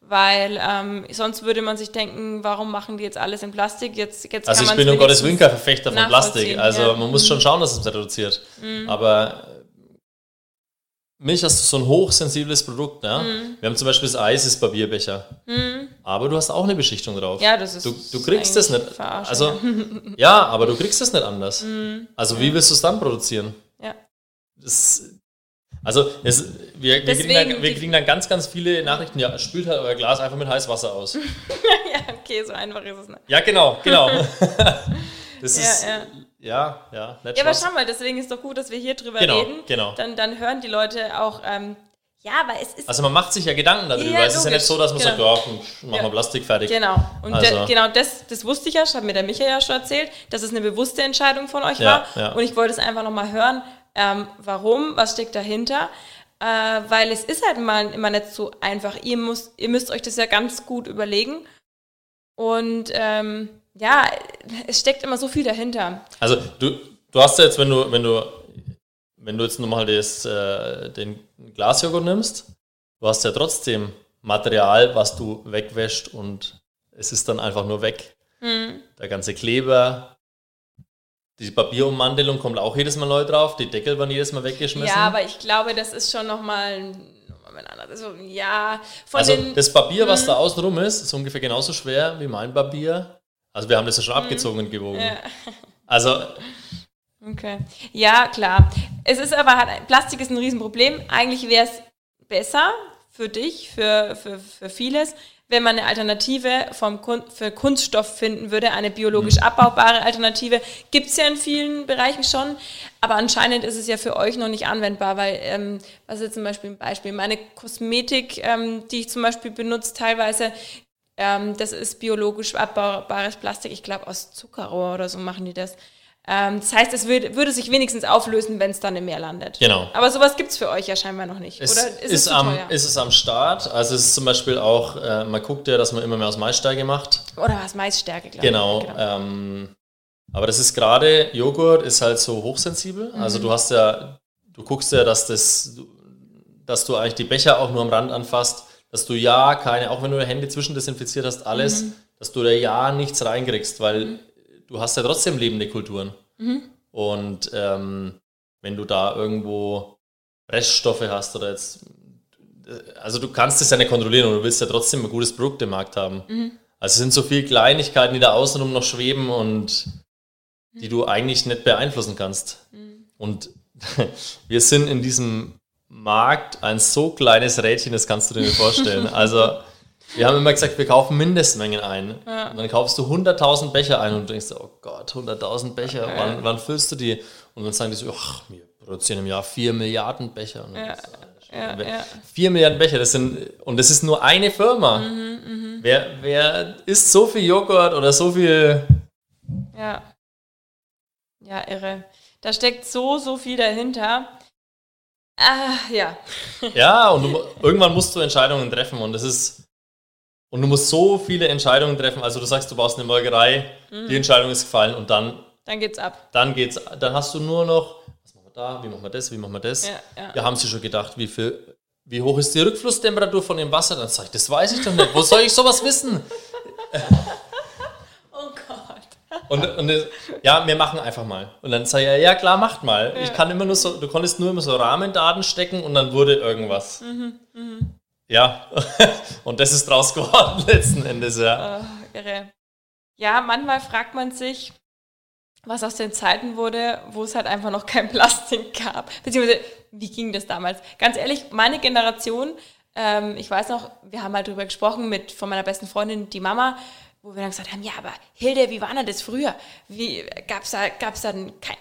Weil ähm, sonst würde man sich denken, warum machen die jetzt alles in Plastik? Jetzt, jetzt Also kann ich bin um Gottes Willen kein Verfechter von Plastik. Also ja. Mhm. man muss schon schauen, dass es reduziert. Aber äh, Milch hast du so ein hochsensibles Produkt. Ne? Mhm. Wir haben zum Beispiel das Eis ist Papierbecher. Aber du hast auch eine Beschichtung drauf. Ja, das ist Du, du kriegst eigentlich nicht. Also ja, aber du kriegst es nicht anders. Mhm. Also wie willst du es dann produzieren? Ja. Das, also es, wir, wir, kriegen dann, wir kriegen dann ganz, ganz viele Nachrichten. Ja, spült halt euer Glas einfach mit Heißwasser aus. ja, okay, so einfach ist es nicht. Ja, genau, genau. das Ja, ist, ja. ja, ja, Ja, aber schau mal, deswegen ist doch gut, dass wir hier drüber Genau, reden. genau. Dann, dann hören die Leute auch, ähm, ja, aber es ist. Also man macht sich ja Gedanken darüber. Ja, es ist ja nicht so, dass man Genau. sagt, ja, machen Ja. wir Plastik fertig. Genau. Und Also- de, genau das, das wusste ich ja, das hat mir der Michael ja schon erzählt, dass es eine bewusste Entscheidung von euch Ja, war. ja. Und ich wollte es einfach nochmal hören, ähm, warum, was steckt dahinter. Äh, weil es ist halt mal immer nicht so einfach. Ihr, müsst, ihr müsst euch das ja ganz gut überlegen. Und ähm, ja, es steckt immer so viel dahinter. Also du, du hast ja jetzt, wenn du, wenn du, wenn du jetzt nochmal das, äh, den Glasjoghurt nimmst, du hast ja trotzdem Material, was du wegwäscht und es ist dann einfach nur weg. Hm. Der ganze Kleber, die Papierummantelung kommt auch jedes Mal neu drauf, die Deckel werden jedes Mal weggeschmissen. Ja, aber ich glaube, das ist schon nochmal. Also, ja, also das Papier, was da außen rum ist, ist ungefähr genauso schwer wie mein Papier. Also wir haben das ja schon abgezogen und gewogen. Ja. Also Okay. Ja, klar. Es ist aber, Plastik ist ein Riesenproblem. Eigentlich wäre es besser für dich, für, für, für vieles, wenn man eine Alternative vom Kun für Kunststoff finden würde, eine biologisch abbaubare Alternative. Gibt es ja in vielen Bereichen schon, aber anscheinend ist es ja für euch noch nicht anwendbar, weil, ähm, was ist zum Beispiel ein Beispiel? Meine Kosmetik, ähm, die ich zum Beispiel benutze, teilweise, ähm, das ist biologisch abbaubares Plastik, ich glaube aus Zuckerrohr oder so machen die das. Ähm, das heißt, es würde, würde sich wenigstens auflösen, wenn es dann im Meer landet. Genau. Aber sowas gibt es für euch ja scheinbar noch nicht. Es Oder ist, ist, es am, ist es am Start. Also es ist zum Beispiel auch, äh, man guckt ja, dass man immer mehr aus Maissteige macht. Oder was Maisstärke, glaube Genau. ich. Ähm, aber das ist gerade, Joghurt ist halt so hochsensibel. Also Mhm. du hast ja, du guckst ja, dass das, dass du eigentlich die Becher auch nur am Rand anfasst, dass du ja keine, auch wenn du Hände zwischendesinfiziert hast, alles, Mhm. dass du da ja nichts reinkriegst, weil du hast ja trotzdem lebende Kulturen. Mhm. Und ähm, wenn du da irgendwo Reststoffe hast oder jetzt, also du kannst es ja nicht kontrollieren und du willst ja trotzdem ein gutes Produkt im Markt haben. Mhm. Also es sind so viele Kleinigkeiten, die da außenrum noch schweben und die du eigentlich nicht beeinflussen kannst. Mhm. Und wir sind in diesem Markt ein so kleines Rädchen, das kannst du dir nicht vorstellen. Also wir haben immer gesagt, wir kaufen Mindestmengen ein. Ja. Und dann kaufst du 100.000 Becher ein und denkst, oh Gott, 100.000 Becher, Okay. wann, wann füllst du die? Und dann sagen die so, ach, wir produzieren im Jahr 4 Milliarden Becher. Und Ja, ja, ja. 4 Milliarden Becher, das sind, und das ist nur eine Firma. Mhm, Wer, wer isst so viel Joghurt oder so viel? Ja. Ja, irre. Da steckt so, so viel dahinter. Ah, ja. Ja, und du, irgendwann musst du Entscheidungen treffen und das ist, und du musst so viele Entscheidungen treffen. Also du sagst, du baust eine Molkerei, Mhm. die Entscheidung ist gefallen und dann, Dann geht's ab. dann geht's, dann hast du nur noch, was machen wir da, wie machen wir das, wie machen wir das? Ja, ja. Ja, haben sie schon gedacht, wie viel, wie hoch ist die Rückflusstemperatur von dem Wasser? Dann sag ich, das weiß ich doch nicht. Wo soll ich sowas wissen? Oh Gott. Und, und das, ja, wir machen einfach mal. Und dann sage ich, ja klar, macht mal. Ich kann immer nur so, du konntest nur immer so Rahmendaten stecken und dann wurde irgendwas. Ja, und das ist draus geworden letzten Endes, ja. Oh, irre. Ja, manchmal fragt man sich, was aus den Zeiten wurde, wo es halt einfach noch kein Plastik gab. Beziehungsweise, wie ging das damals? Ganz ehrlich, meine Generation, ähm, ich weiß noch, wir haben halt drüber gesprochen mit von meiner besten Freundin, die Mama, wo wir dann gesagt haben, ja, aber Hilde, wie war denn das früher? Wie gab's da, gab's dann kein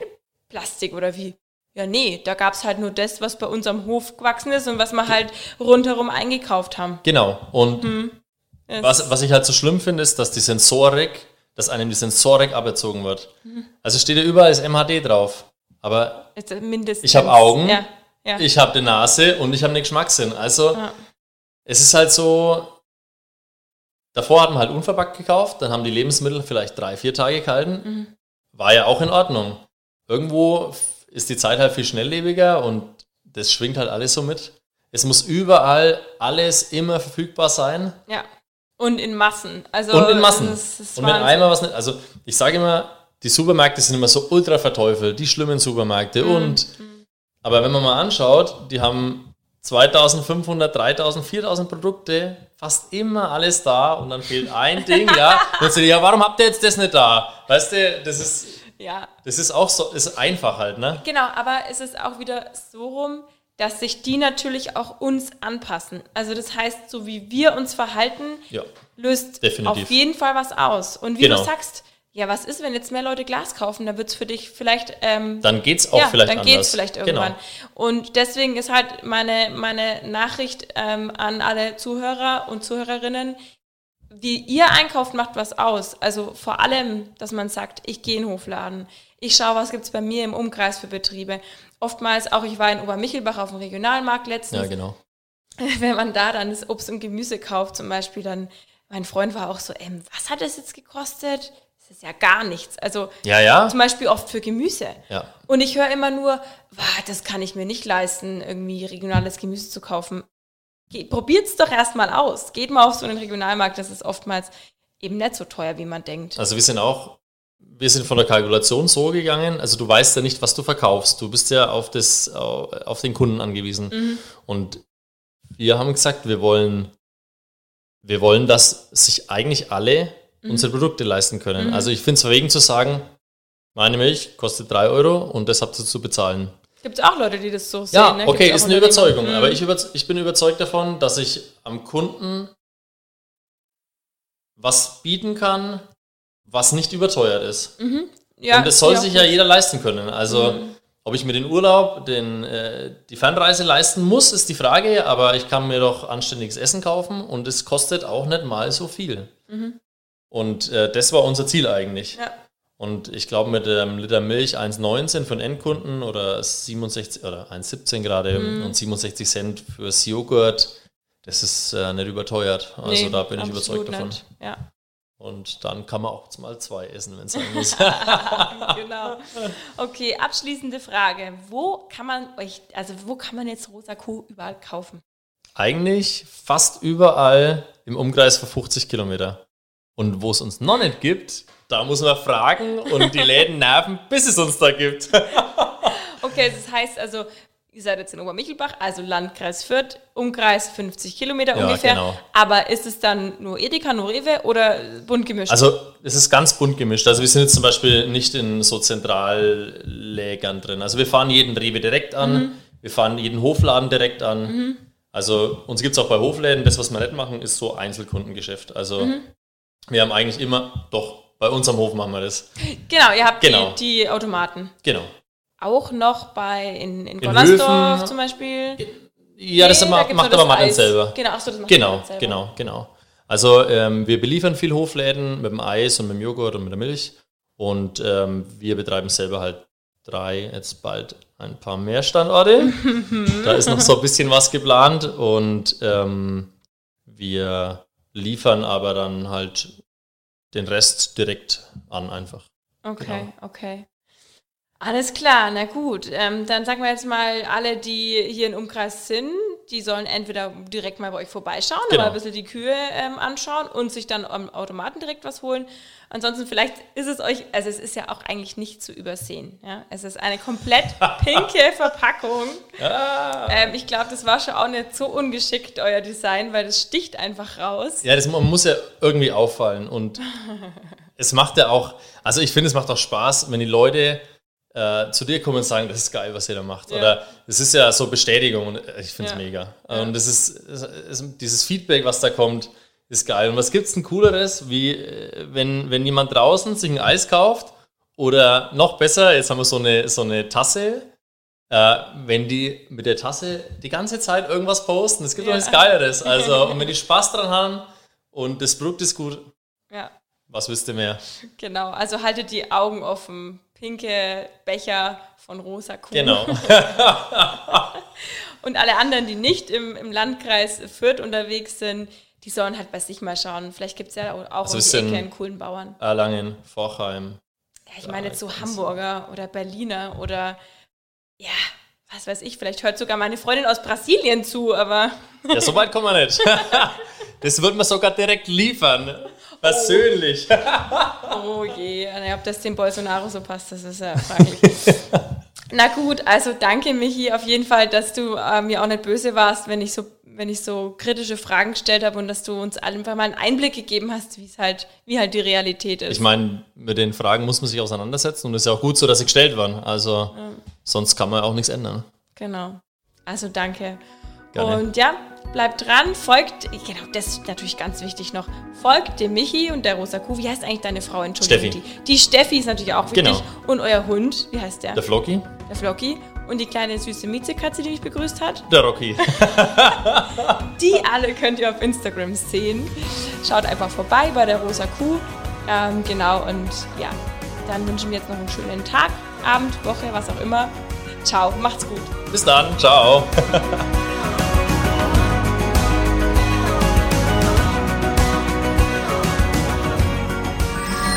Plastik oder wie? Ja, nee, da gab's halt nur das, was bei uns am Hof gewachsen ist und was wir halt rundherum eingekauft haben. Genau. Und was, was ich halt so schlimm finde, ist, dass die Sensorik, dass einem die Sensorik aberzogen wird. Also steht ja überall das MHD drauf. Aber Ist mindestens. Ich hab Augen. Ja, ja. ich habe eine Nase und ich habe einen Geschmackssinn. Also Ja. es ist halt so, davor hat man halt unverpackt gekauft, dann haben die Lebensmittel vielleicht drei, vier Tage gehalten. Mhm. War ja auch in Ordnung. Irgendwo ist die Zeit halt viel schnelllebiger und das schwingt halt alles so mit. Es muss überall alles immer verfügbar sein. ja. Und in Massen. Also, Und in Massen. Das ist Und wenn Wahnsinn. einmal was nicht, also ich sage immer, die Supermärkte sind immer so ultra verteufelt, die schlimmen Supermärkte Mhm. und, aber wenn man mal anschaut, die haben 2500, 3000, 4000 Produkte, fast immer alles da und dann fehlt ein Ding, ja. Und dann sagt, ja, warum habt ihr jetzt das nicht da? Weißt du, das ist, Ja, das ist auch so, ist einfach halt, ne? genau, aber es ist auch wieder so rum, dass sich die natürlich auch uns anpassen. Also das heißt, so wie wir uns verhalten, Ja. löst Definitiv. auf jeden Fall was aus. Und wie Genau. du sagst, ja, was ist, wenn jetzt mehr Leute Glas kaufen? Dann wird es für dich vielleicht ähm, Dann geht's auch ja, vielleicht dann anders. geht's vielleicht irgendwann. Genau. Und deswegen ist halt meine, meine Nachricht ähm, an alle Zuhörer und Zuhörerinnen, wie ihr einkauft, macht was aus. Also vor allem, dass man sagt, ich gehe in den Hofladen, ich schaue, was gibt's bei mir im Umkreis für Betriebe. Oftmals auch, ich war in Obermichelbach auf dem Regionalmarkt letztens, Ja, genau. wenn man da dann das Obst und Gemüse kauft zum Beispiel, dann, mein Freund war auch so, ähm, was hat das jetzt gekostet? Das ist ja gar nichts. Also Ja, ja. zum Beispiel oft für Gemüse. Ja. Und ich höre immer nur, "Wah, das kann ich mir nicht leisten, irgendwie regionales Gemüse zu kaufen. Probiert es doch erstmal aus. Geht mal auf so einen Regionalmarkt, das ist oftmals eben nicht so teuer, wie man denkt. Also wir sind auch, wir sind von der Kalkulation so gegangen, also du weißt ja nicht, was du verkaufst. Du bist ja auf, das, auf den Kunden angewiesen. Und wir haben gesagt, wir wollen, wir wollen, dass sich eigentlich alle unsere Produkte leisten können. Also ich finde es verwegen zu sagen, meine Milch kostet 3 Euro und das habt ihr zu bezahlen. Gibt es auch Leute, die das so Ja, sehen? ne? okay, ist eine. Überzeugung. Mhm. Aber ich, über, ich bin überzeugt davon, dass ich am Kunden was bieten kann, was nicht überteuert ist. ja, und das soll ja, sich ja jeder leisten können. Also, ob ich mir den Urlaub, den, äh, die Fernreise leisten muss, ist die Frage, aber ich kann mir doch anständiges Essen kaufen und es kostet auch nicht mal so viel. Und äh, das war unser Ziel eigentlich. Ja. Und ich glaube, mit einem Liter Milch 1,19 für den Endkunden oder 67 oder 1,17 gerade Mhm. und 67 Cent fürs Joghurt, das ist äh, nicht überteuert. Also Nee, da bin ich überzeugt davon. Ja, Und dann kann man auch mal zwei essen, wenn es sein muss. genau. Okay, abschließende Frage. Wo kann man euch, also wo kann man jetzt rosa Kuh überall kaufen? Eigentlich fast überall im Umkreis von 50 Kilometer. Und wo es uns noch nicht gibt, da muss man fragen und die Läden nerven, bis es uns da gibt. Okay, das heißt also, ihr seid jetzt in Obermichelbach, also Landkreis Fürth, Umkreis 50 Kilometer Ja, ungefähr. genau. Aber ist es dann nur Edeka, nur Rewe oder bunt gemischt? Also es ist ganz bunt gemischt. Also wir sind jetzt zum Beispiel nicht in so Zentrallägern drin. Also wir fahren jeden Rewe direkt an, wir fahren jeden Hofladen direkt an. Also uns gibt es auch bei Hofläden. Das, was wir nicht machen, ist so Einzelkundengeschäft. Also wir haben eigentlich immer, doch, bei uns am Hof machen wir das. genau, ihr habt Genau. die, die Automaten. Genau. Auch noch bei in, in Gonnersdorf Höfen. zum Beispiel. Ja, das Nee, macht, gibt's macht nur aber das Martin selber. Genau, ach so, das macht Genau, Martin selber. genau, genau. Also ähm, wir beliefern viel Hofläden mit dem Eis und mit dem Joghurt und mit der Milch. Und ähm, wir betreiben selber halt drei, jetzt bald ein paar mehr Standorte. da ist noch so ein bisschen was geplant und ähm, wir liefern aber dann halt den Rest direkt an einfach. Okay, Genau. okay. Alles klar, na gut. Ähm, dann sagen wir jetzt mal alle, die hier im Umkreis sind, die sollen entweder direkt mal bei euch vorbeischauen Genau. oder ein bisschen die Kühe ähm, anschauen und sich dann am Automaten direkt was holen. Ansonsten vielleicht ist es euch, also es ist ja auch eigentlich nicht zu übersehen. Ja? Es ist eine komplett pinke Verpackung. Ähm, ich glaube, das war schon auch nicht so ungeschickt, euer Design, weil das sticht einfach raus. Ja, das muss ja irgendwie auffallen und es macht ja auch, also ich finde, es macht auch Spaß, wenn die Leute äh, zu dir kommen und sagen, das ist geil, was ihr da macht. Ja. Oder es ist ja so Bestätigung und ich finde es Ja. mega. Und das ist, es ist, dieses Feedback, was da kommt, ist geil. Und was gibt es denn Cooleres, wie äh, wenn, wenn jemand draußen sich ein Eis kauft oder noch besser, jetzt haben wir so eine, so eine Tasse, äh, wenn die mit der Tasse die ganze Zeit irgendwas posten, es gibt doch Ja. nichts Geileres. Also, und wenn die Spaß dran haben und das Produkt ist gut, Ja, was wisst ihr mehr? genau. Also haltet die Augen offen. Pinke Becher von Rosa Kuh. Genau. Und alle anderen, die nicht im, im Landkreis Fürth unterwegs sind, die sollen halt bei sich mal schauen. Vielleicht gibt es ja auch Also um die Ecke einen coolen Bauern. Erlangen, Vorheim. Ja, ich meine jetzt so Hamburger oder Berliner oder ja, was weiß ich, vielleicht hört sogar meine Freundin aus Brasilien zu, aber Ja, so weit kommen wir nicht. Das wird man sogar direkt liefern. Persönlich. oh je, naja, ob das dem Bolsonaro so passt, das ist ja fraglich. Na gut, also danke Michi auf jeden Fall, dass du äh, mir auch nicht böse warst, wenn ich so wenn ich so kritische Fragen gestellt habe und dass du uns allen einfach mal einen Einblick gegeben hast, wie es halt wie halt die Realität ist. Ich meine, mit den Fragen muss man sich auseinandersetzen und es ist ja auch gut so, dass sie gestellt werden. Also sonst kann man auch nichts ändern. Genau. Also danke. Gerne. Und ja, bleibt dran, folgt, genau, das ist natürlich ganz wichtig noch, folgt dem Michi und der Rosa Kuh. Wie heißt eigentlich deine Frau? Entschuldigung. Steffi. Die, die Steffi ist natürlich auch wichtig. Genau. Und euer Hund, wie heißt der? Der Floki, Der Flocky. Und die kleine süße Miezekatze, die mich begrüßt hat. der Rocky. Die alle könnt ihr auf Instagram sehen. Schaut einfach vorbei bei der Rosa Kuh. Ähm, genau, und ja, dann wünschen wir jetzt noch einen schönen Tag, Abend, Woche, was auch immer. Ciao, macht's gut. Bis dann. Ciao.